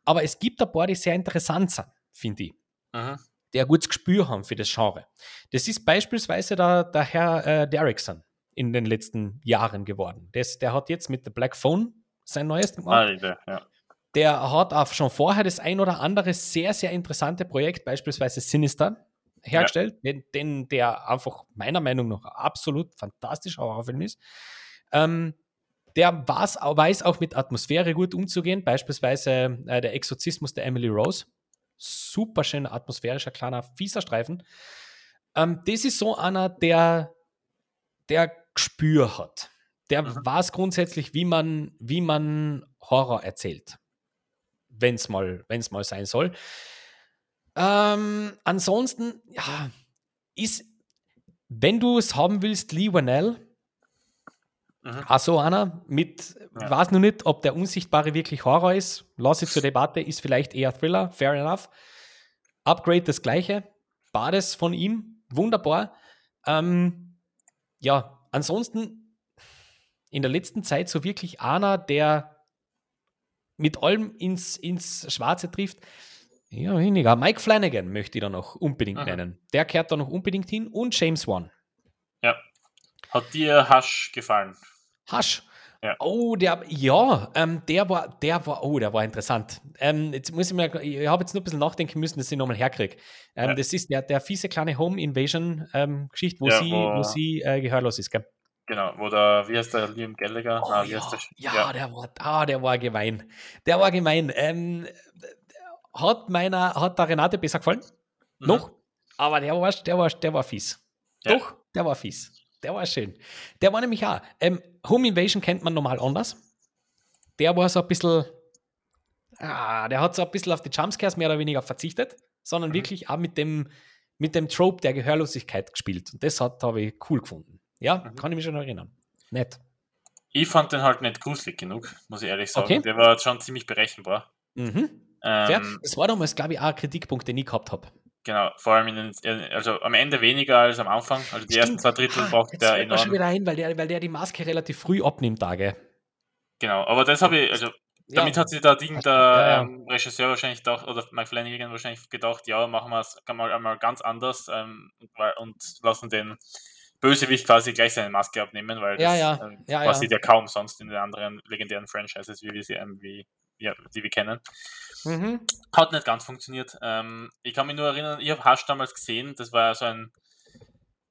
aber es gibt ein paar, die sehr interessant sind, finde ich, Mhm. die ein gutes Gespür haben für das Genre. Das ist beispielsweise der, der Herr äh, Derrickson in den letzten Jahren geworden. Das, der hat jetzt mit The Black Phone sein neues gemacht. Alter, ja. Der hat auch schon vorher das ein oder andere sehr, sehr interessante Projekt, beispielsweise Sinister, hergestellt, den, den, der einfach meiner Meinung nach absolut fantastischer Horrorfilm ist. Ähm, der weiß, weiß auch mit Atmosphäre gut umzugehen, beispielsweise äh, der Exorzismus der Emily Rose. Super schöner, atmosphärischer, kleiner, fieser Streifen. Ähm, das ist so einer, der, der Gespür hat. Der Mhm. weiß grundsätzlich, wie man, wie man Horror erzählt. Wenn es mal, wenn's mal sein soll. Ähm, ansonsten, ja, ist, wenn du es haben willst, Lee Wanell, Mhm. auch so einer mit, Ja. weiß nur nicht, ob der Unsichtbare wirklich Horror ist, lasse ich zur Debatte, ist vielleicht eher Thriller, fair enough. Upgrade das gleiche, Bades von ihm, wunderbar. Ähm, ja, ansonsten in der letzten Zeit so wirklich einer, der mit allem ins, ins Schwarze trifft. Ja, weniger. Mike Flanagan möchte ich da noch unbedingt Mhm. nennen. Der kehrt da noch unbedingt hin und James Wan. Ja. Hat dir Hasch gefallen? Hasch. Ja. Oh, der, ja, ähm, der war, der war, oh, der war interessant. Ähm, jetzt muss ich mir, ich habe jetzt nur ein bisschen nachdenken müssen, dass ich nochmal herkriege. Ähm, Ja. Das ist der, der fiese kleine Home Invasion ähm, Geschichte, wo Ja, sie, wo- wo sie äh, gehörlos ist, gell? Genau, wo der, wie heißt der, Liam Gallagher? Oh, Ah, wie ja, der? ja, der war, ah, der war gemein. Der war gemein. Ähm, hat meiner, hat der Renate besser gefallen? Mhm. Noch? Aber der war, der war, der war fies. Ja. Doch, der war fies. Der war schön. Der war nämlich auch. Ähm, Home Invasion kennt man normal anders. Der war so ein bisschen. Ah, der hat so ein bisschen auf die Jumpscares mehr oder weniger verzichtet, sondern Mhm. wirklich auch mit dem, mit dem Trope der Gehörlosigkeit gespielt. Und das hat habe ich cool gefunden. Ja, Mhm. kann ich mich schon erinnern. Nett. Ich fand den halt nicht gruselig genug, muss ich ehrlich sagen. Okay. Der war schon ziemlich berechenbar. Mhm. Ähm, das war damals, glaube ich, auch ein Kritikpunkt, den ich gehabt habe. genau, vor allem in den, also am Ende weniger als am Anfang. Also die ersten zwei Drittel braucht jetzt der mir schon enorm. wieder ein, weil der, weil der die Maske relativ früh abnimmt, da, gell? Genau, aber das habe ich, also damit ja. hat sich der Ding, der Ja, ja. Ähm, Regisseur wahrscheinlich gedacht, oder Mike Flanagan wahrscheinlich gedacht, ja, machen wir es mal einmal ganz anders ähm, und lassen den Bösewicht quasi gleich seine Maske abnehmen, weil das Ja, ja. ähm, Ja, passiert ja. kaum sonst in den anderen legendären Franchises, wie wir sie ähm, wie, ja, die wir kennen. Mhm. Hat nicht ganz funktioniert. Ähm, ich kann mich nur erinnern, ich habe Hasch damals gesehen, das war so ein,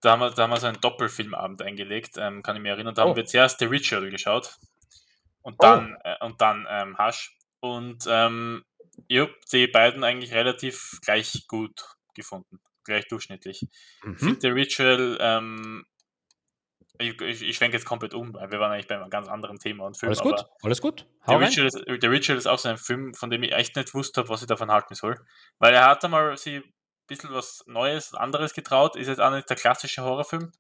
da haben wir, da haben wir so einen Doppelfilmabend eingelegt, ähm, kann ich mich erinnern. Da Oh. haben wir zuerst The Ritual geschaut und Oh. dann, äh, und dann ähm, Hasch. Und ähm, ich habe die beiden eigentlich relativ gleich gut gefunden, gleich durchschnittlich. Ich Mhm. The Ritual, ähm, ich, ich, ich schwenke jetzt komplett um, weil wir waren eigentlich bei einem ganz anderen Thema und Film. Alles gut, alles gut. Rein. Ritual, ist, The Ritual ist auch so ein Film, von dem ich echt nicht wusste, was ich davon halten soll. Weil er hat einmal sich ein bisschen was Neues, anderes getraut. Ist jetzt auch nicht der klassische Horrorfilm.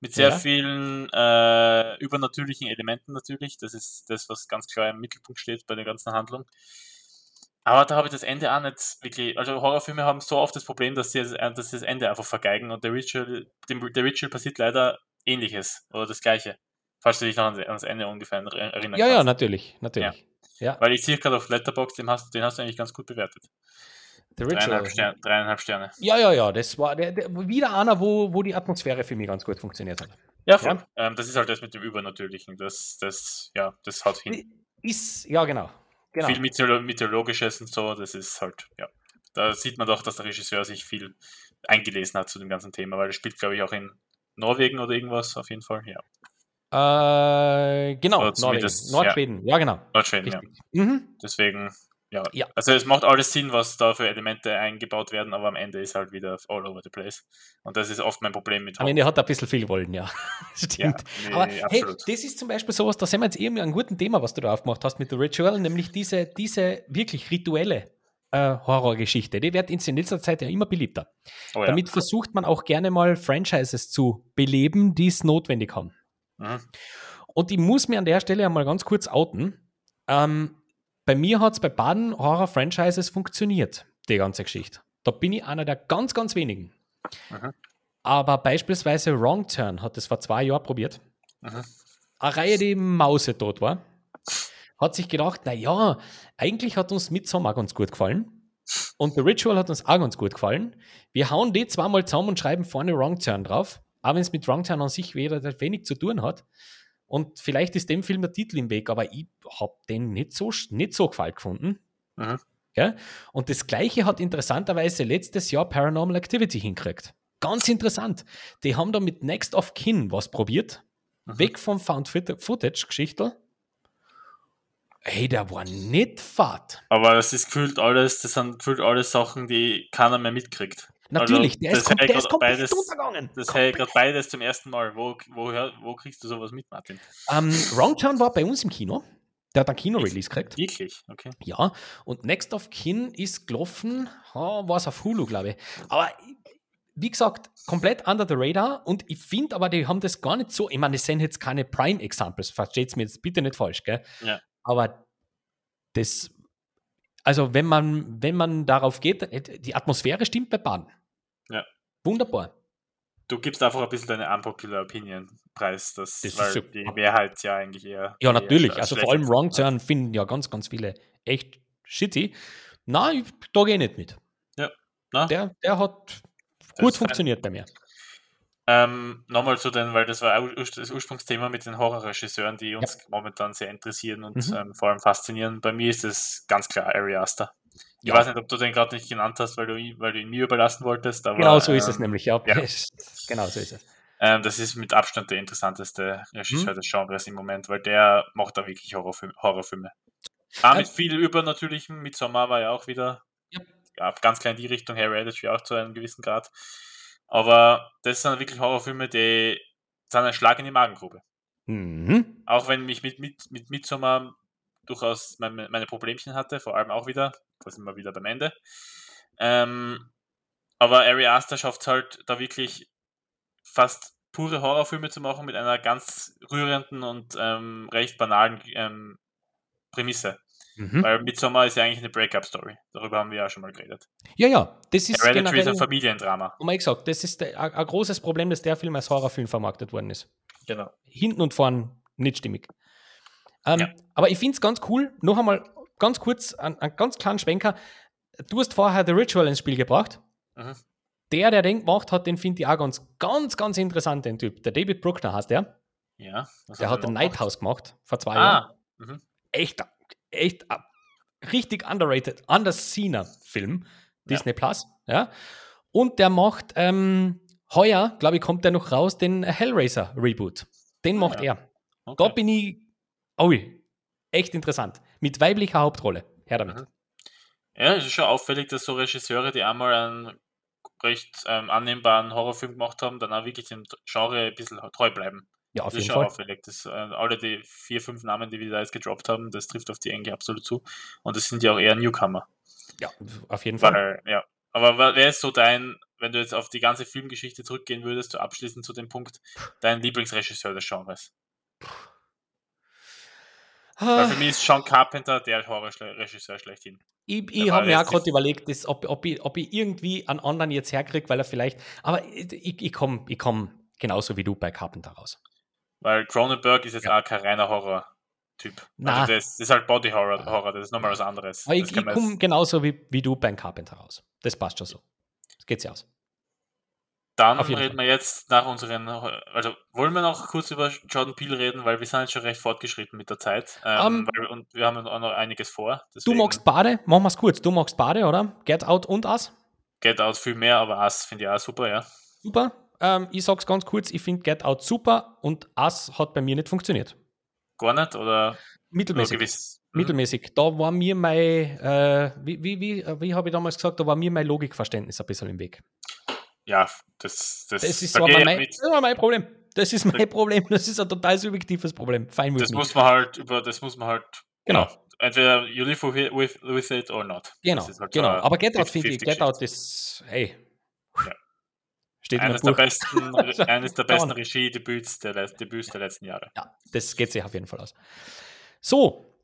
Mit sehr Ja. vielen äh, übernatürlichen Elementen natürlich. Das ist das, was ganz klar im Mittelpunkt steht bei der ganzen Handlung. Aber da habe ich das Ende auch nicht wirklich. Also Horrorfilme haben so oft das Problem, dass sie das, dass sie das Ende einfach vergeigen. Und der Ritual, dem The Ritual passiert leider ähnliches oder das gleiche. Falls du dich noch an an das Ende ungefähr erinnern Ja, kannst. ja, natürlich, natürlich. Ja, Weil ich sehe gerade auf Letterboxd, den hast, den hast du eigentlich ganz gut bewertet. The Dreieinhalb. Sterne, dreieinhalb Sterne. Ja, ja, ja, das war der, der, wieder einer, wo, wo die Atmosphäre für mich ganz gut funktioniert hat. Ja, voll. Ja. Ähm, das ist halt das mit dem Übernatürlichen. Das, das, ja, das haut hin. Ist, ja, genau. genau. Viel Mytholo Mythologisches und so, das ist halt, ja. Da sieht man doch, dass der Regisseur sich viel eingelesen hat zu dem ganzen Thema, weil er spielt, glaube ich, auch in Norwegen oder irgendwas, auf jeden Fall. Ja. Äh, genau, Norwegen, Nordschweden, ja, genau. Nordschweden, ja. Richtig. Mhm. Deswegen, ja. Ja. Also es macht alles Sinn, was da für Elemente eingebaut werden, aber am Ende ist halt wieder all over the place. Und das ist oft mein Problem mit Am Ende hat er ein bisschen viel wollen, ja. Ja, Stimmt. nee, Aber hey, absolut. das ist zum Beispiel sowas, da sind wir jetzt eben einen guten Thema, was du da aufgemacht hast mit The Ritual, nämlich diese, diese wirklich rituelle äh, Horrorgeschichte. Die wird in letzter Zeit ja immer beliebter. oh, ja. Damit versucht man auch gerne mal Franchises zu beleben, die es notwendig haben. Mhm. Und ich muss mir an der Stelle einmal ganz kurz outen. Ähm, bei mir hat es bei beiden Horror-Franchises funktioniert, die ganze Geschichte. Da bin ich einer der ganz, ganz wenigen. Mhm. Aber beispielsweise Wrong Turn hat es vor zwei Jahren probiert. Mhm. Eine Reihe, die mausetot war, hat sich gedacht, naja, eigentlich hat uns Midsommar ganz gut gefallen. Und The Ritual hat uns auch ganz gut gefallen. Wir hauen die zweimal zusammen und schreiben vorne Wrong Turn drauf. Auch wenn es mit Wrong Turn an sich weder wenig zu tun hat. Und vielleicht ist dem Film der Titel im Weg, aber ich habe den nicht so, nicht so gefallen gefunden. Mhm. Ja? Und das Gleiche hat interessanterweise letztes Jahr Paranormal Activity hinkriegt. Ganz interessant. Die haben da mit Next of Kin was probiert. Mhm. Weg vom Found Footage- Footage-Geschichte. Hey, der war nicht fad. Aber das ist gefühlt alles, das sind gefühlt alles Sachen, die keiner mehr mitkriegt. Natürlich, Also, der, das ist, kom der ist komplett beides- untergegangen. Das hätte ich gerade beides zum ersten Mal. Wo, wo, wo kriegst du sowas mit, Martin? Ähm, Wrong Turn war bei uns im Kino. Der hat ein Kino-Release gekriegt. Wirklich? Okay. Ja, und Next of Kin ist gelaufen, war es auf Hulu, glaube ich. Aber wie gesagt, komplett under the radar und ich finde aber, die haben das gar nicht so, ich meine, das sind jetzt keine Prime-Examples, versteht mir jetzt bitte nicht falsch, gell? Ja. Aber das, also wenn man, wenn man darauf geht, äh, die Atmosphäre stimmt bei Bahn. Ja. Wunderbar. Du gibst einfach ein bisschen deine unpopular Opinion preis, das, Das weil so- die Mehrheit ja eigentlich eher. Ja, natürlich. als Also vor allem Wrong. Turn finden ja ganz, ganz viele echt shitty. Nein, da gehe ich nicht mit. Na? Der, der hat gut funktioniert bei mir. Ähm, Nochmal zu den, weil das war das Ursprungsthema mit den Horrorregisseuren, die uns momentan sehr interessieren und Mhm. ähm, vor allem faszinieren. Bei mir ist es ganz klar Ari Aster. Ich Ja. weiß nicht, ob du den gerade nicht genannt hast, weil du, ihn- weil du ihn mir überlassen wolltest, aber Genau so ist es ähm, nämlich, ja. ja. Genau so ist es. Ähm, das ist mit Abstand der interessanteste Regisseur Mhm. des Genres im Moment, weil der macht da wirklich Horrorfilme. Horrorfilme. Ah, mit viel Übernatürlichem, mit Sommer war ja auch wieder Ja. ja, ganz klein in die Richtung, Hereditary auch zu einem gewissen Grad. Aber das sind wirklich Horrorfilme, die sind ein Schlag in die Magengrube. Mhm. Auch wenn mich mit, mit, mit Midsommar durchaus meine, meine Problemchen hatte, vor allem auch wieder, da sind wir wieder beim Ende. Ähm, aber Ari Aster schafft es halt, da wirklich fast pure Horrorfilme zu machen mit einer ganz rührenden und ähm, recht banalen ähm, Prämisse. Mhm. Weil Midsommar ist ja eigentlich eine Breakup-Story. Darüber haben wir ja schon mal geredet. Ja, ja, das ist Hereditary ist ein Familiendrama. haben wir eh gesagt, das ist ein großes Problem, dass der Film als Horrorfilm vermarktet worden ist. Genau. Hinten und vorn nicht stimmig. Ähm, Ja. Aber ich finde es ganz cool, noch einmal ganz kurz, einen, einen ganz kleinen Schwenker. Du hast vorher The Ritual ins Spiel gebracht. Mhm. Der, der den gemacht hat, den finde ich auch ganz, ganz, ganz interessant, den Typ. Der David Bruckner heißt der. Ja. Der hat wir den Night gemacht? House gemacht, vor zwei Jahren. Ah. Mhm. echt, echt äh, richtig underrated, underseener Film, Ja. Disney Plus, ja. Und der macht ähm, heuer, glaube ich, kommt der noch raus, den Hellraiser Reboot. Den macht Ah, ja. er. Okay. Da bin ich, ui, echt interessant. Mit weiblicher Hauptrolle. Her damit. Mhm. Ja, es ist schon auffällig, dass so Regisseure, die einmal einen recht ähm, annehmbaren Horrorfilm gemacht haben, dann auch wirklich dem Genre ein bisschen treu bleiben. Ja, auf das ist jeden schon Fall. auffällig. Das, äh, alle die vier, fünf Namen, die wir da jetzt gedroppt haben, das trifft auf die Enge absolut zu. Und das sind ja auch eher Newcomer. Ja, auf jeden Fall. Weil, ja. Aber wer ist so dein, wenn du jetzt auf die ganze Filmgeschichte zurückgehen würdest, so abschließend zu dem Punkt, dein Lieblingsregisseur des Genres? Weil für mich ist Sean Carpenter der Horrorregisseur schlechthin. ich ich habe mir auch gerade überlegt, dass, ob, ob, ich, ob ich irgendwie einen anderen jetzt herkriege, weil er vielleicht. Aber ich, ich, ich komme ich komm genauso wie du bei Carpenter raus. Weil Cronenberg ist jetzt Ja. auch kein reiner Horror-Typ. Also das, das ist halt Body Horror, Horror, das ist nochmal was anderes. Aber ich, ich komme genauso wie, wie du beim Carpenter raus. Das passt schon so. Das geht sich aus. Dann reden Fall. wir jetzt nach unseren, also wollen wir noch kurz über Jordan Peele reden, weil wir sind jetzt schon recht fortgeschritten mit der Zeit. Ähm, Ähm, weil, und wir haben auch noch einiges vor. Du deswegen magst Bade, machen wir es kurz. Du magst Bade, oder? Get Out und Us. Get Out viel mehr, aber Us finde ich auch super, ja. Super. Ähm, ich sag's ganz kurz, ich finde Get Out super und Us hat bei mir nicht funktioniert. Gar nicht oder Mittelmäßig. gewiss? Mhm. Mittelmäßig. Da war mir mein, äh, wie, wie, wie, wie habe ich damals gesagt, da war mir mein Logikverständnis ein bisschen im Weg. Ja, das, das, Das ist da mein, das mein Problem. Das ist mein Problem. Das ist ein total subjektives Problem. With Das muss man halt über, das muss man halt, Genau. ja, entweder you live with, with, it or not. Genau, halt genau. so Aber Get Out finde ich, 50-50 Get Out ist, hey. Ja. Steht in Eines meinem der Buch. besten, eines der besten. Regie-Debüts der, Debüts der letzten Jahre. Ja, das geht sich auf jeden Fall aus. So,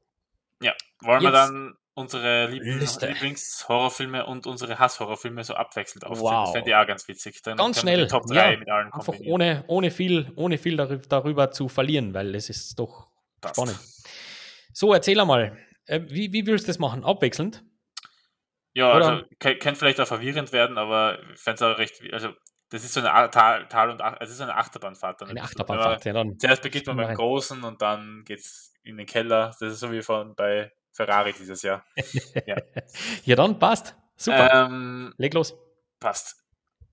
Ja, wollen wir dann unsere. Lieblings-Horrorfilme und unsere Hass-Horrorfilme so abwechselnd aufzählen? Wow. Das fände ich auch ganz witzig. Dann Ganz schnell, Top 3 ja. mit allen einfach ohne, ohne viel, ohne viel darüber, zu verlieren, weil es ist doch Passt. spannend. So, erzähl einmal, äh, wie, wie willst du das machen? Abwechselnd? Ja, Oder- also kann, kann vielleicht auch verwirrend werden, aber ich fände es auch recht, also das ist so eine Tal, Tal und Ach, es ist eine Achterbahnfahrt. dann ein Eine. Achterbahnfahrt, ja dann. Zuerst beginnt man beim. Großen und dann geht es in den Keller. Das ist so wie von bei Ferrari dieses Jahr. Ja, dann passt. Super. Ähm, Leg los. passt.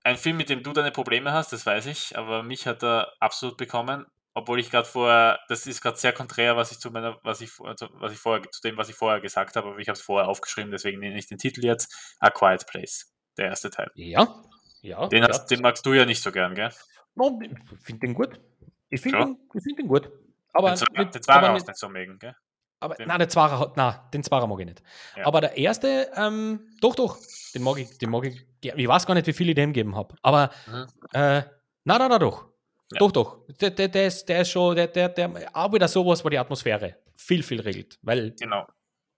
Ein Film, mit dem du deine Probleme hast, das weiß ich, aber mich hat er absolut bekommen, obwohl ich gerade vorher, das ist gerade sehr konträr, was ich zu meiner, was ich, also was ich vorher, zu dem, was ich vorher gesagt habe, aber ich habe es vorher aufgeschrieben, deswegen nenne ich den Titel jetzt A Quiet Place, der erste Teil. Ja. Ja. Den, hast, den magst du ja nicht so gern, gell? No, ich finde den gut. Ich finde den, ich find den gut. Aber, den, Zwa- nicht- den Zwarer aber hast nicht- so mögen, gell? Aber Den- nein, der Zwarer nein, den Zwarer mag ich nicht. Ja. Aber der erste, ähm, doch, doch, den mag ich, den mag ich. Ich weiß gar nicht, wie viel ich dem gegeben habe. Aber Mhm. äh, na, na, na, doch. Ja. Doch, doch. Der, der, der, ist, der ist schon, der, der, der, auch wieder sowas, wo die Atmosphäre viel, viel regelt. Weil Genau.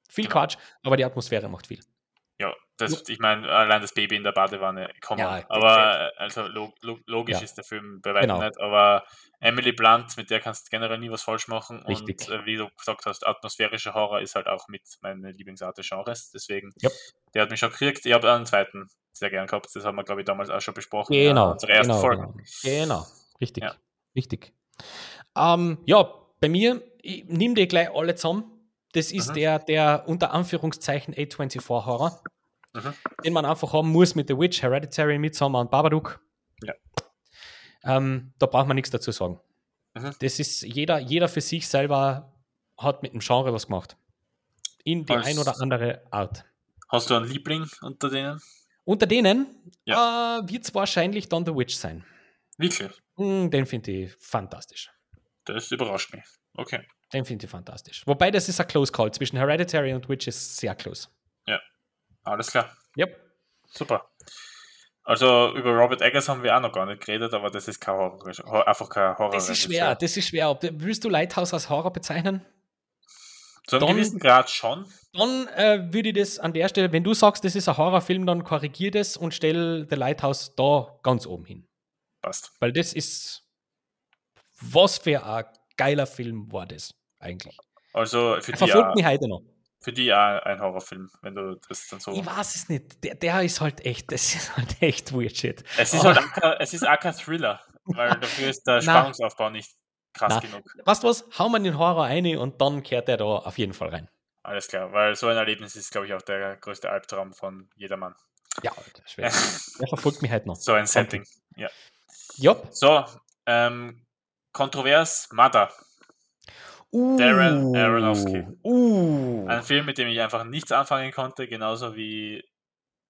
viel Genau. Quatsch, aber die Atmosphäre macht viel. Ja, das, ich meine, allein das Baby in der Badewanne, komm Ja. Aber äh, also log, log, logisch Ja. ist der Film bei weitem Genau. nicht, aber Emily Blunt, mit der kannst du generell nie was falsch machen. Richtig. Und äh, wie du gesagt hast, atmosphärischer Horror ist halt auch mit meiner Lieblingsart des Genres. Deswegen, Yep. der hat mich schon gekriegt. Ich habe einen zweiten sehr gern gehabt. Das haben wir, glaube ich, damals auch schon besprochen. in Genau, unserer ersten genau, Folge. genau. Genau, richtig, Ja. richtig. Ähm, ja, bei mir, ich nehme die gleich alle zusammen. Das ist Mhm. der, der unter Anführungszeichen A24-Horror, Mhm. den man einfach haben muss mit The Witch, Hereditary, Midsommar und Babadook. Ja. Ähm, da braucht man nichts dazu sagen. Mhm. Das ist jeder, jeder für sich selber hat mit dem Genre was gemacht. In die Als- ein oder andere Art. Hast du einen Liebling unter denen? Unter denen äh, wird es wahrscheinlich dann The Witch sein. Wirklich? Mm, Den finde ich fantastisch. Das überrascht mich. Okay. Den finde ich fantastisch. Wobei das ist ein Close Call. Zwischen Hereditary und Witch ist sehr close. Alles klar. Yep. Super. Also über Robert Eggers haben wir auch noch gar nicht geredet, aber das ist kein Horror, Hor- einfach kein Horror. Das ist schwer, das ist schwer. Willst du Lighthouse als Horror bezeichnen? Zu einem Dann- gewissen Grad schon. Dann äh, würde ich das an der Stelle, wenn du sagst, das ist ein Horrorfilm, dann korrigier das und stell The Lighthouse da ganz oben hin. Passt. Weil das ist, was für ein geiler Film war das eigentlich. Also für die, verfolgt auch, mich heute noch. Für die auch ein Horrorfilm, wenn du das dann so. Ich weiß es nicht. Der, der ist halt echt, das ist halt echt weird shit. Es ist halt auch kein, es ist auch kein Thriller, weil dafür ist der. Spannungsaufbau nicht krass Na. genug. Weißt du was? Hau mal den Horror ein und dann kehrt er da auf jeden Fall rein. Alles klar, weil so ein Erlebnis ist, glaube ich, auch der größte Albtraum von jedermann. Ja, schwer. Der verfolgt mich heute noch. So ein Setting. Ja. So, ähm, kontrovers, Mother. Uh, Darren Aronofsky. Uh. Ein Film, mit dem ich einfach nichts anfangen konnte, genauso wie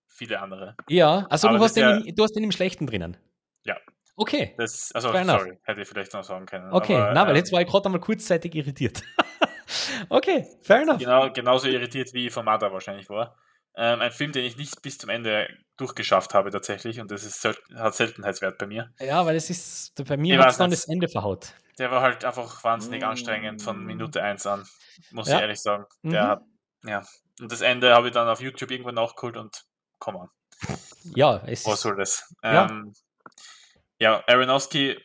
viele andere. Ja, also du hast, den, im- du hast den im Schlechten drinnen. Ja. Okay. Das, also, Fair enough. sorry, hätte ich vielleicht noch sagen können. Okay, aber, na, weil ähm, jetzt war ich gerade einmal kurzzeitig irritiert. okay, fair enough. genau, genauso irritiert wie von Mother wahrscheinlich war. Ähm, ein Film, den ich nicht bis zum Ende durchgeschafft habe tatsächlich und das ist, sel- hat Seltenheitswert bei mir. Ja, weil es ist, bei mir hat es dann das Ende verhaut. Der war halt einfach wahnsinnig anstrengend von Minute 1 an, muss Ja. ich ehrlich sagen. Der Mhm. hat, ja. Und das Ende habe ich dann auf YouTube irgendwann nachgeholt und komm an, Ja, es was ist, soll das? Ja. Ähm, ja, Aronofsky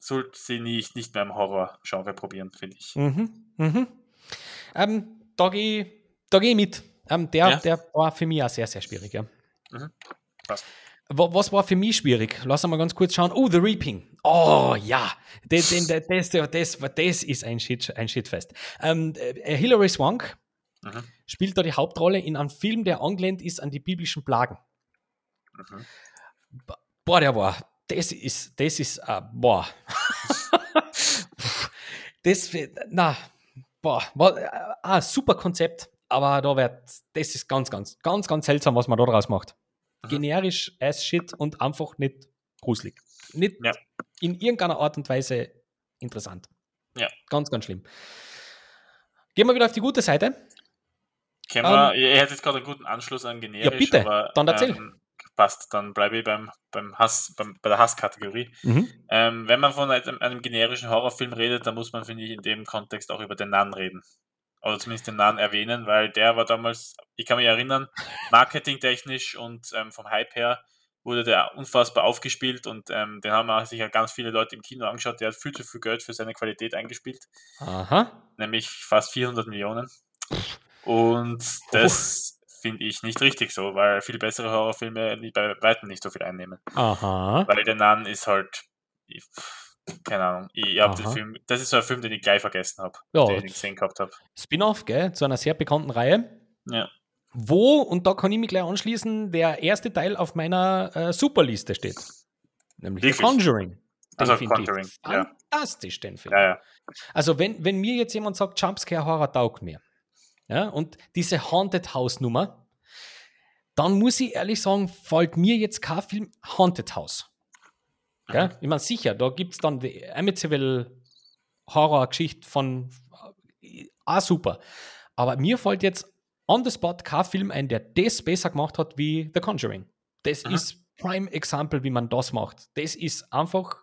sollte sie nicht, nicht mehr im Horror-Genre probieren, finde ich. Mhm, mhm. Ähm, da gehe ich, geh ich mit. Ähm, der, Ja. der war für mich auch sehr, sehr schwierig. Ja. Mhm. Passt. Wa- Was war für mich schwierig? Lass uns mal ganz kurz schauen. Oh, The Reaping. Oh, ja. Das, das, das, das ist ein, Shit, ein Shitfest. Ähm, äh, Hilary Swank Mhm. spielt da die Hauptrolle in einem Film, der angelehnt ist an die biblischen Plagen. Mhm. Boah, der war. Das ist, das ist, äh, boah. das, na, boah, war äh, ein super Konzept, aber da wird, das ist ganz, ganz, ganz, ganz seltsam, was man da draus macht. Mhm. Generisch as shit und einfach nicht gruselig. Nicht Ja. in irgendeiner Art und Weise interessant. Ja. Ganz, ganz schlimm. Gehen wir wieder auf die gute Seite. Kennen wir, ihr hättet gerade einen guten Anschluss an generisch, Ähm, bitte, aber dann erzähl. Ähm, passt, dann bleibe ich beim, beim Hass, beim, bei der Hasskategorie. Mhm. Ähm, wenn man von einem, einem generischen Horrorfilm redet, dann muss man, finde ich, in dem Kontext auch über den Nan reden. Oder zumindest den Nan erwähnen, weil der war damals, ich kann mich erinnern, marketingtechnisch und ähm, vom Hype her wurde der unfassbar aufgespielt und ähm, den haben auch sicher ganz viele Leute im Kino angeschaut. Der hat viel zu viel Geld für seine Qualität eingespielt, Aha. nämlich fast 400 Millionen. Und das finde ich nicht richtig so, weil viel bessere Horrorfilme bei weitem nicht so viel einnehmen. Aha. Weil der Nan ist halt, keine Ahnung, ich habe den. Film, das ist so ein Film, den ich gleich vergessen habe, Ja, den ich gesehen gehabt habe. Spin-off, gell, zu einer sehr bekannten Reihe. Ja. Wo, und da kann ich mich gleich anschließen, der erste Teil auf meiner äh, Superliste steht. Nämlich Wirklich? The Conjuring. Also ich Conjuring, ja. Fantastisch, den Film. Ja, ja. Also, wenn, wenn mir jetzt jemand sagt, Jumpscare Horror taugt mir, ja, und diese Haunted House Nummer, dann muss ich ehrlich sagen, fällt mir jetzt kein Film Haunted House. Gell? Ich meine, sicher, da gibt es dann die Amityville Horror-Geschichte von äh, auch super. Aber mir fällt jetzt on the spot kein Film ein, der das besser gemacht hat wie The Conjuring. Das Mhm. ist Prime Example, wie man das macht. Das ist einfach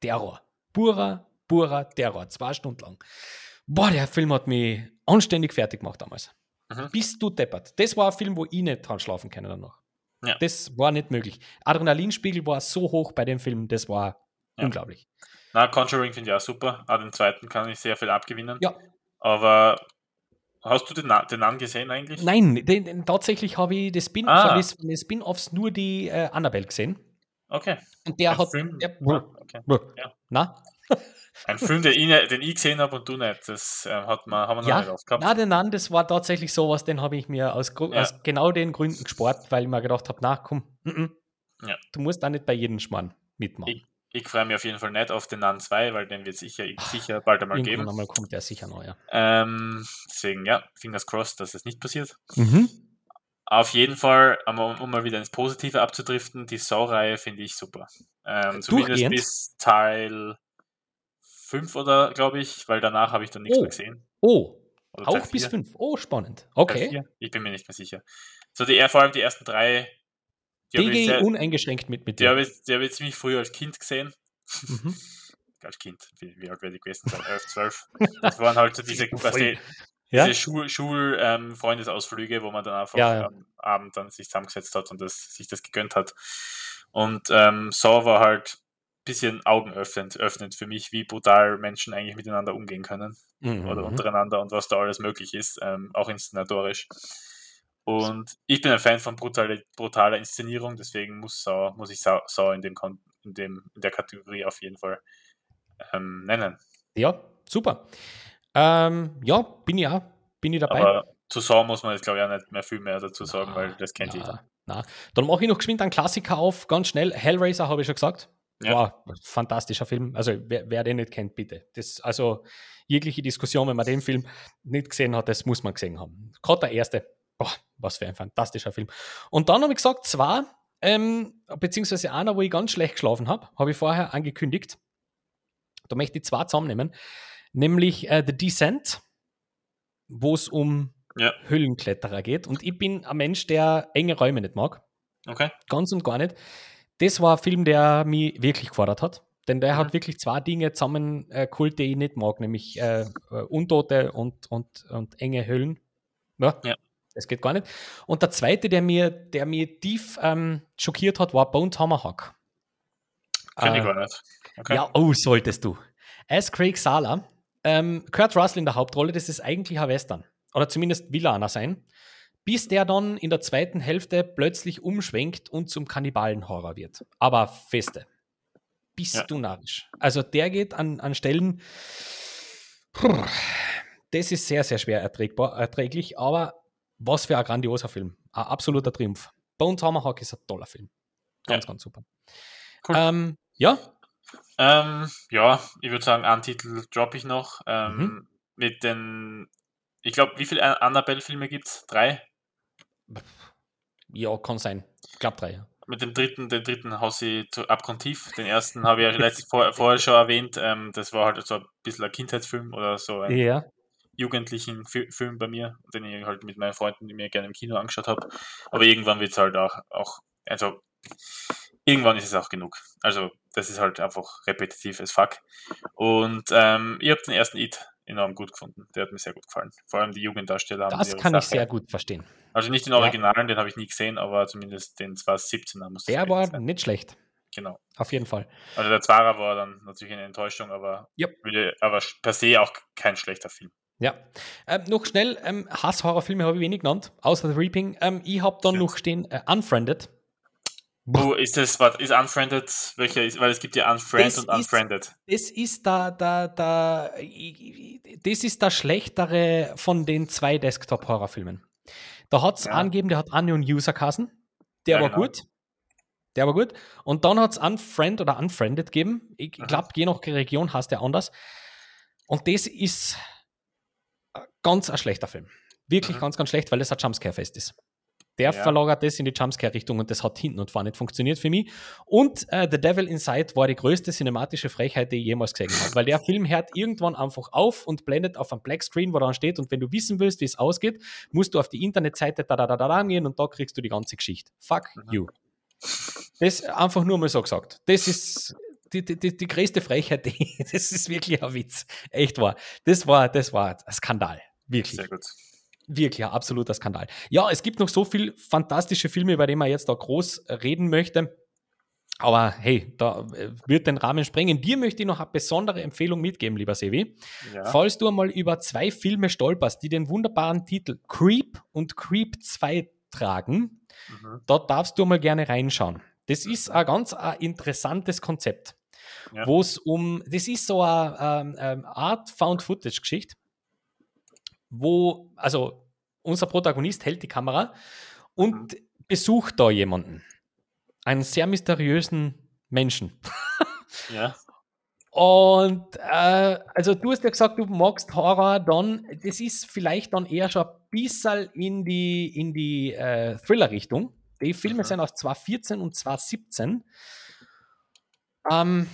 Terror. Purer, purer Terror. Zwei Stunden lang. Boah, der Film hat mich anständig fertig gemacht damals. Mhm. Bist du deppert. Das war ein Film, wo ich nicht dran schlafen kann danach. Ja. Das war nicht möglich. Adrenalinspiegel war so hoch bei dem Film, das war Ja. unglaublich. Na, Conjuring finde ich auch super. Auch den zweiten kann ich sehr viel abgewinnen. Ja. Aber hast du den, den Namen gesehen eigentlich? Nein, den, den, tatsächlich habe ich das Spin Ah. von des- von den Spin-Offs nur die äh, Annabelle gesehen. Okay. Und der Ein hat. Der, Ah, okay. Na? Ein Film, den ich, den ich gesehen habe und du nicht. Das äh, hat man, haben wir noch Ja, nicht aufgehabt. den nein, das war tatsächlich sowas, den habe ich mir aus, Ja. aus genau den Gründen gespart, weil ich mir gedacht habe, na komm, mm -mm. Ja. du musst da nicht bei jedem Schmarrn mitmachen. Ich, ich freue mich auf jeden Fall nicht auf den Nun 2, weil den wird sicher, sicher bald einmal Irgendwann geben. einmal kommt der sicher noch, ja. Ähm, deswegen, ja, fingers crossed, dass es nicht passiert. Mhm. Auf jeden Fall, um, um mal wieder ins Positive abzudriften, die Saw-Reihe finde ich super. Ähm, zumindest Durchgehend? bis Teil 5 oder, glaube ich, weil danach habe ich dann nichts Oh. mehr gesehen. Oh, Oder auch bis fünf. Oh, spannend. Okay. Ich bin mir nicht mehr sicher. So, die, vor allem die ersten drei, die Die habe ich, gehe ich sehr- uneingeschränkt mit mit die habe ich, die habe ich ziemlich früh als Kind gesehen. Mhm. Als Kind, wie, wie alt werde ich gewesen sein? 11, 12. Das waren halt so diese, du, Ja? diese Schul, Schul ähm, Freundesausflüge, wo man dann einfach Ja, ja. am Abend dann sich zusammengesetzt hat und das, sich das gegönnt hat. Und ähm, Saw war halt bisschen augenöffnend öffnend für mich, wie brutal Menschen eigentlich miteinander umgehen können Mhm. oder untereinander und was da alles möglich ist, ähm, auch inszenatorisch. Und ich bin ein Fan von brutale, brutaler Inszenierung, deswegen muss, Saw, muss ich Saw, Saw in, dem, in, dem, in der Kategorie auf jeden Fall ähm, nennen. Ja, super. Ähm, ja, bin ich auch. Bin ich dabei. Aber zu Saw muss man jetzt, glaube ich, auch nicht mehr viel mehr dazu sagen, Na, weil das kennt na, jeder. Na. Dann mache ich noch geschwind einen Klassiker auf, ganz schnell. Hellraiser habe ich schon gesagt. Ja. Wow, fantastischer Film. Also, wer, wer den nicht kennt, bitte. Das, also, jegliche Diskussion, wenn man den Film nicht gesehen hat, das muss man gesehen haben. Gerade der erste. Boah, was für ein fantastischer Film. Und dann habe ich gesagt, zwei, ähm, beziehungsweise einer, wo ich ganz schlecht geschlafen habe, habe ich vorher angekündigt. Da möchte ich zwei zusammennehmen. Nämlich äh, The Descent, wo es um Ja. Höhlenkletterer geht. Und ich bin ein Mensch, der enge Räume nicht mag. Okay. Ganz und gar nicht. Das war ein Film, der mich wirklich gefordert hat. Denn der Mhm. hat wirklich zwei Dinge zusammen äh, die ich nicht mag, nämlich äh, äh, Untote und, und, und enge Höhlen. Ja, Ja. Das geht gar nicht. Und der zweite, der mir, der mir tief ähm, schockiert hat, war Bone Tomahawk. Kenn ich Äh, gar nicht. Okay. ja, oh, solltest du. As Craig Sala, ähm, Kurt Russell in der Hauptrolle, das ist eigentlich ein Western. Oder zumindest will er einer sein. Bis der dann in der zweiten Hälfte plötzlich umschwenkt und zum Kannibalenhorror wird. Aber feste. Bist Ja. du narrisch. Also der geht an, an Stellen. Das ist sehr, sehr schwer erträgbar, erträglich, aber was für ein grandioser Film. Ein absoluter Triumph. Bone Tomahawk ist ein toller Film. Ganz, ganz super. Cool. Ähm, ja, Ähm, ja, ich würde sagen, einen Titel droppe ich noch. Ähm, Mhm. Mit den, ich glaube, wie viele Annabelle-Filme gibt es? Drei? Ja, kann sein. Ich glaube drei. Ja. Mit dem dritten, den dritten haus ich zu abgrundtief. Den ersten habe ich ja letztes, vor, vorher schon erwähnt. Ähm, das war halt so ein bisschen ein Kindheitsfilm oder so ein ja. jugendlichen Fi- Film bei mir, den ich halt mit meinen Freunden, die mir gerne im Kino angeschaut habe. Aber irgendwann wird es halt auch, auch, also irgendwann ist es auch genug. Also das ist halt einfach repetitiv as fuck. Und ähm, ich habe den ersten It enorm gut gefunden. Der hat mir sehr gut gefallen. Vor allem die Jugenddarsteller haben Das kann ich Sache. sehr gut verstehen. Also nicht den Ja. Originalen, den habe ich nie gesehen, aber zumindest den 2017er muss Der war sein. nicht schlecht. Genau. Auf jeden Fall. Also der Zara war dann natürlich eine Enttäuschung, aber, Ja. würde, aber per se auch kein schlechter Film. Ja. Ähm, noch schnell, ähm, Hass-Horrorfilme habe ich wenig genannt, außer The Reaping. Ähm, ich habe dann Ja. noch stehen äh, Unfriended. Wo ist das, was ist Unfriended? Welcher ist, weil es gibt ja Unfriend Das und ist- Unfriended. Das ist da, da, da, das ist der schlechtere von den zwei Desktop-Horrorfilmen. Da hat es Ja. angegeben, der hat Unknown User Kassen. Der Ja, war genau. gut. Der war gut. Und dann hat es Unfriend oder Unfriended gegeben. Ich Mhm. glaube, je nach Region heißt der anders. Und das ist ein ganz ein schlechter Film. Wirklich Mhm. ganz, ganz schlecht, weil das ein Jumpscare-Fest ist. Der Ja. verlagert das in die Jumpscare-Richtung und das hat hinten und vorne nicht funktioniert für mich. Und äh, The Devil Inside war die größte cinematische Frechheit, die ich jemals gesehen habe. Weil der Film hört irgendwann einfach auf und blendet auf einem Black Screen, wo dran steht. Und wenn du wissen willst, wie es ausgeht, musst du auf die Internetseite da da da da gehen und da kriegst du die ganze Geschichte. Fuck Mhm. you. Das einfach nur mal so gesagt. Das ist die, die, die, die größte Frechheit. Die, das ist wirklich ein Witz. Echt wahr. Das war, das war ein Skandal. Wirklich. Sehr gut. Wirklich ein absoluter Skandal. Ja, es gibt noch so viele fantastische Filme, über die man jetzt da groß reden möchte. Aber hey, da äh, wird den Rahmen sprengen. Dir möchte ich noch eine besondere Empfehlung mitgeben, lieber Sevi. Ja. Falls du einmal über zwei Filme stolperst, die den wunderbaren Titel Creep und Creep 2 tragen, Mhm. da darfst du mal gerne reinschauen. Das ist ein ganz ein interessantes Konzept, Ja. wo es um, das ist so eine ähm, ähm, Art Found-Footage-Geschichte, wo, also unser Protagonist hält die Kamera und besucht da jemanden, einen sehr mysteriösen Menschen. Ja. Und äh, also du hast ja gesagt, du magst Horror dann, das ist vielleicht dann eher schon ein bisschen in die, in die äh, Thriller-Richtung. Die Filme Mhm. sind aus 2014 und 2017. Ähm,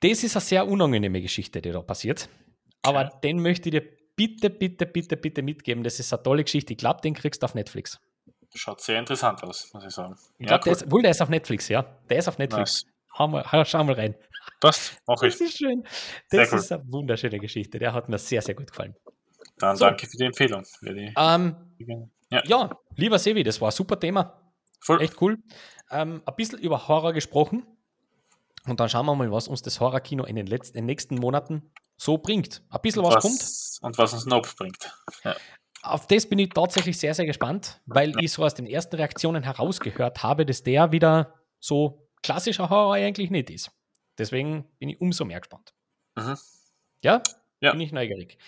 das ist eine sehr unangenehme Geschichte, die da passiert. Aber Okay. den möchte ich dir bitte, bitte, bitte, bitte mitgeben. Das ist eine tolle Geschichte. Ich glaube, den kriegst du auf Netflix. Schaut sehr interessant aus, muss ich sagen. Ich glaube, der ist, wohl, der ist auf Netflix, ja. Der ist auf Netflix. Nice. Hau- schau mal rein. Passt, mach ich. Das ist schön. Das cool. ist eine wunderschöne Geschichte. Der hat mir sehr, sehr gut gefallen. Dann So. danke für die Empfehlung. Ähm, Ja, ja, lieber Sevi, das war ein super Thema. voll. Echt cool. Ähm, ein bisschen über Horror gesprochen. Und dann schauen wir mal, was uns das Horrorkino in den, letzten, in den nächsten Monaten so bringt. Ein bisschen was, kommt. Und was uns Nope bringt. Ja. Auf das bin ich tatsächlich sehr, sehr gespannt, weil ich so aus den ersten Reaktionen herausgehört habe, dass der wieder so klassischer Horror eigentlich nicht ist. Deswegen bin ich umso mehr gespannt. Mhm. Ja? Ja. Bin ich neugierig.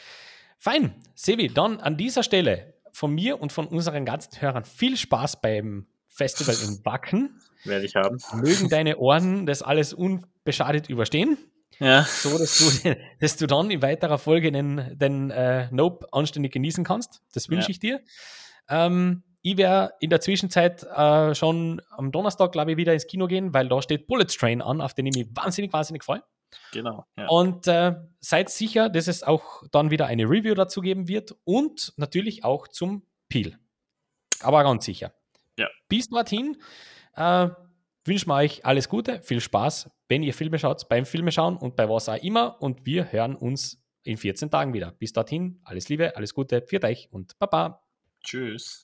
Fein. Sevi, dann an dieser Stelle von mir und von unseren ganzen Hörern viel Spaß beim Festival in Wacken. Werde ich haben. Mögen deine Ohren das alles unbeschadet überstehen, Ja. so dass du, dass du dann in weiterer Folge den, den äh, Nope anständig genießen kannst. Das wünsche Ja. ich dir. Ähm, ich werde in der Zwischenzeit äh, schon am Donnerstag, glaube ich, wieder ins Kino gehen, weil da steht Bullet Train an, auf den ich mich wahnsinnig, wahnsinnig freue. Genau. Ja. Und äh, seid sicher, dass es auch dann wieder eine Review dazu geben wird und natürlich auch zum Peel. Aber ganz sicher. Ja. Bis dorthin äh, wünschen wir euch alles Gute, viel Spaß, wenn ihr Filme schaut, beim Filme schauen und bei was auch immer. Und wir hören uns in 14 Tagen wieder. Bis dorthin, alles Liebe, alles Gute, für euch und Baba. Tschüss.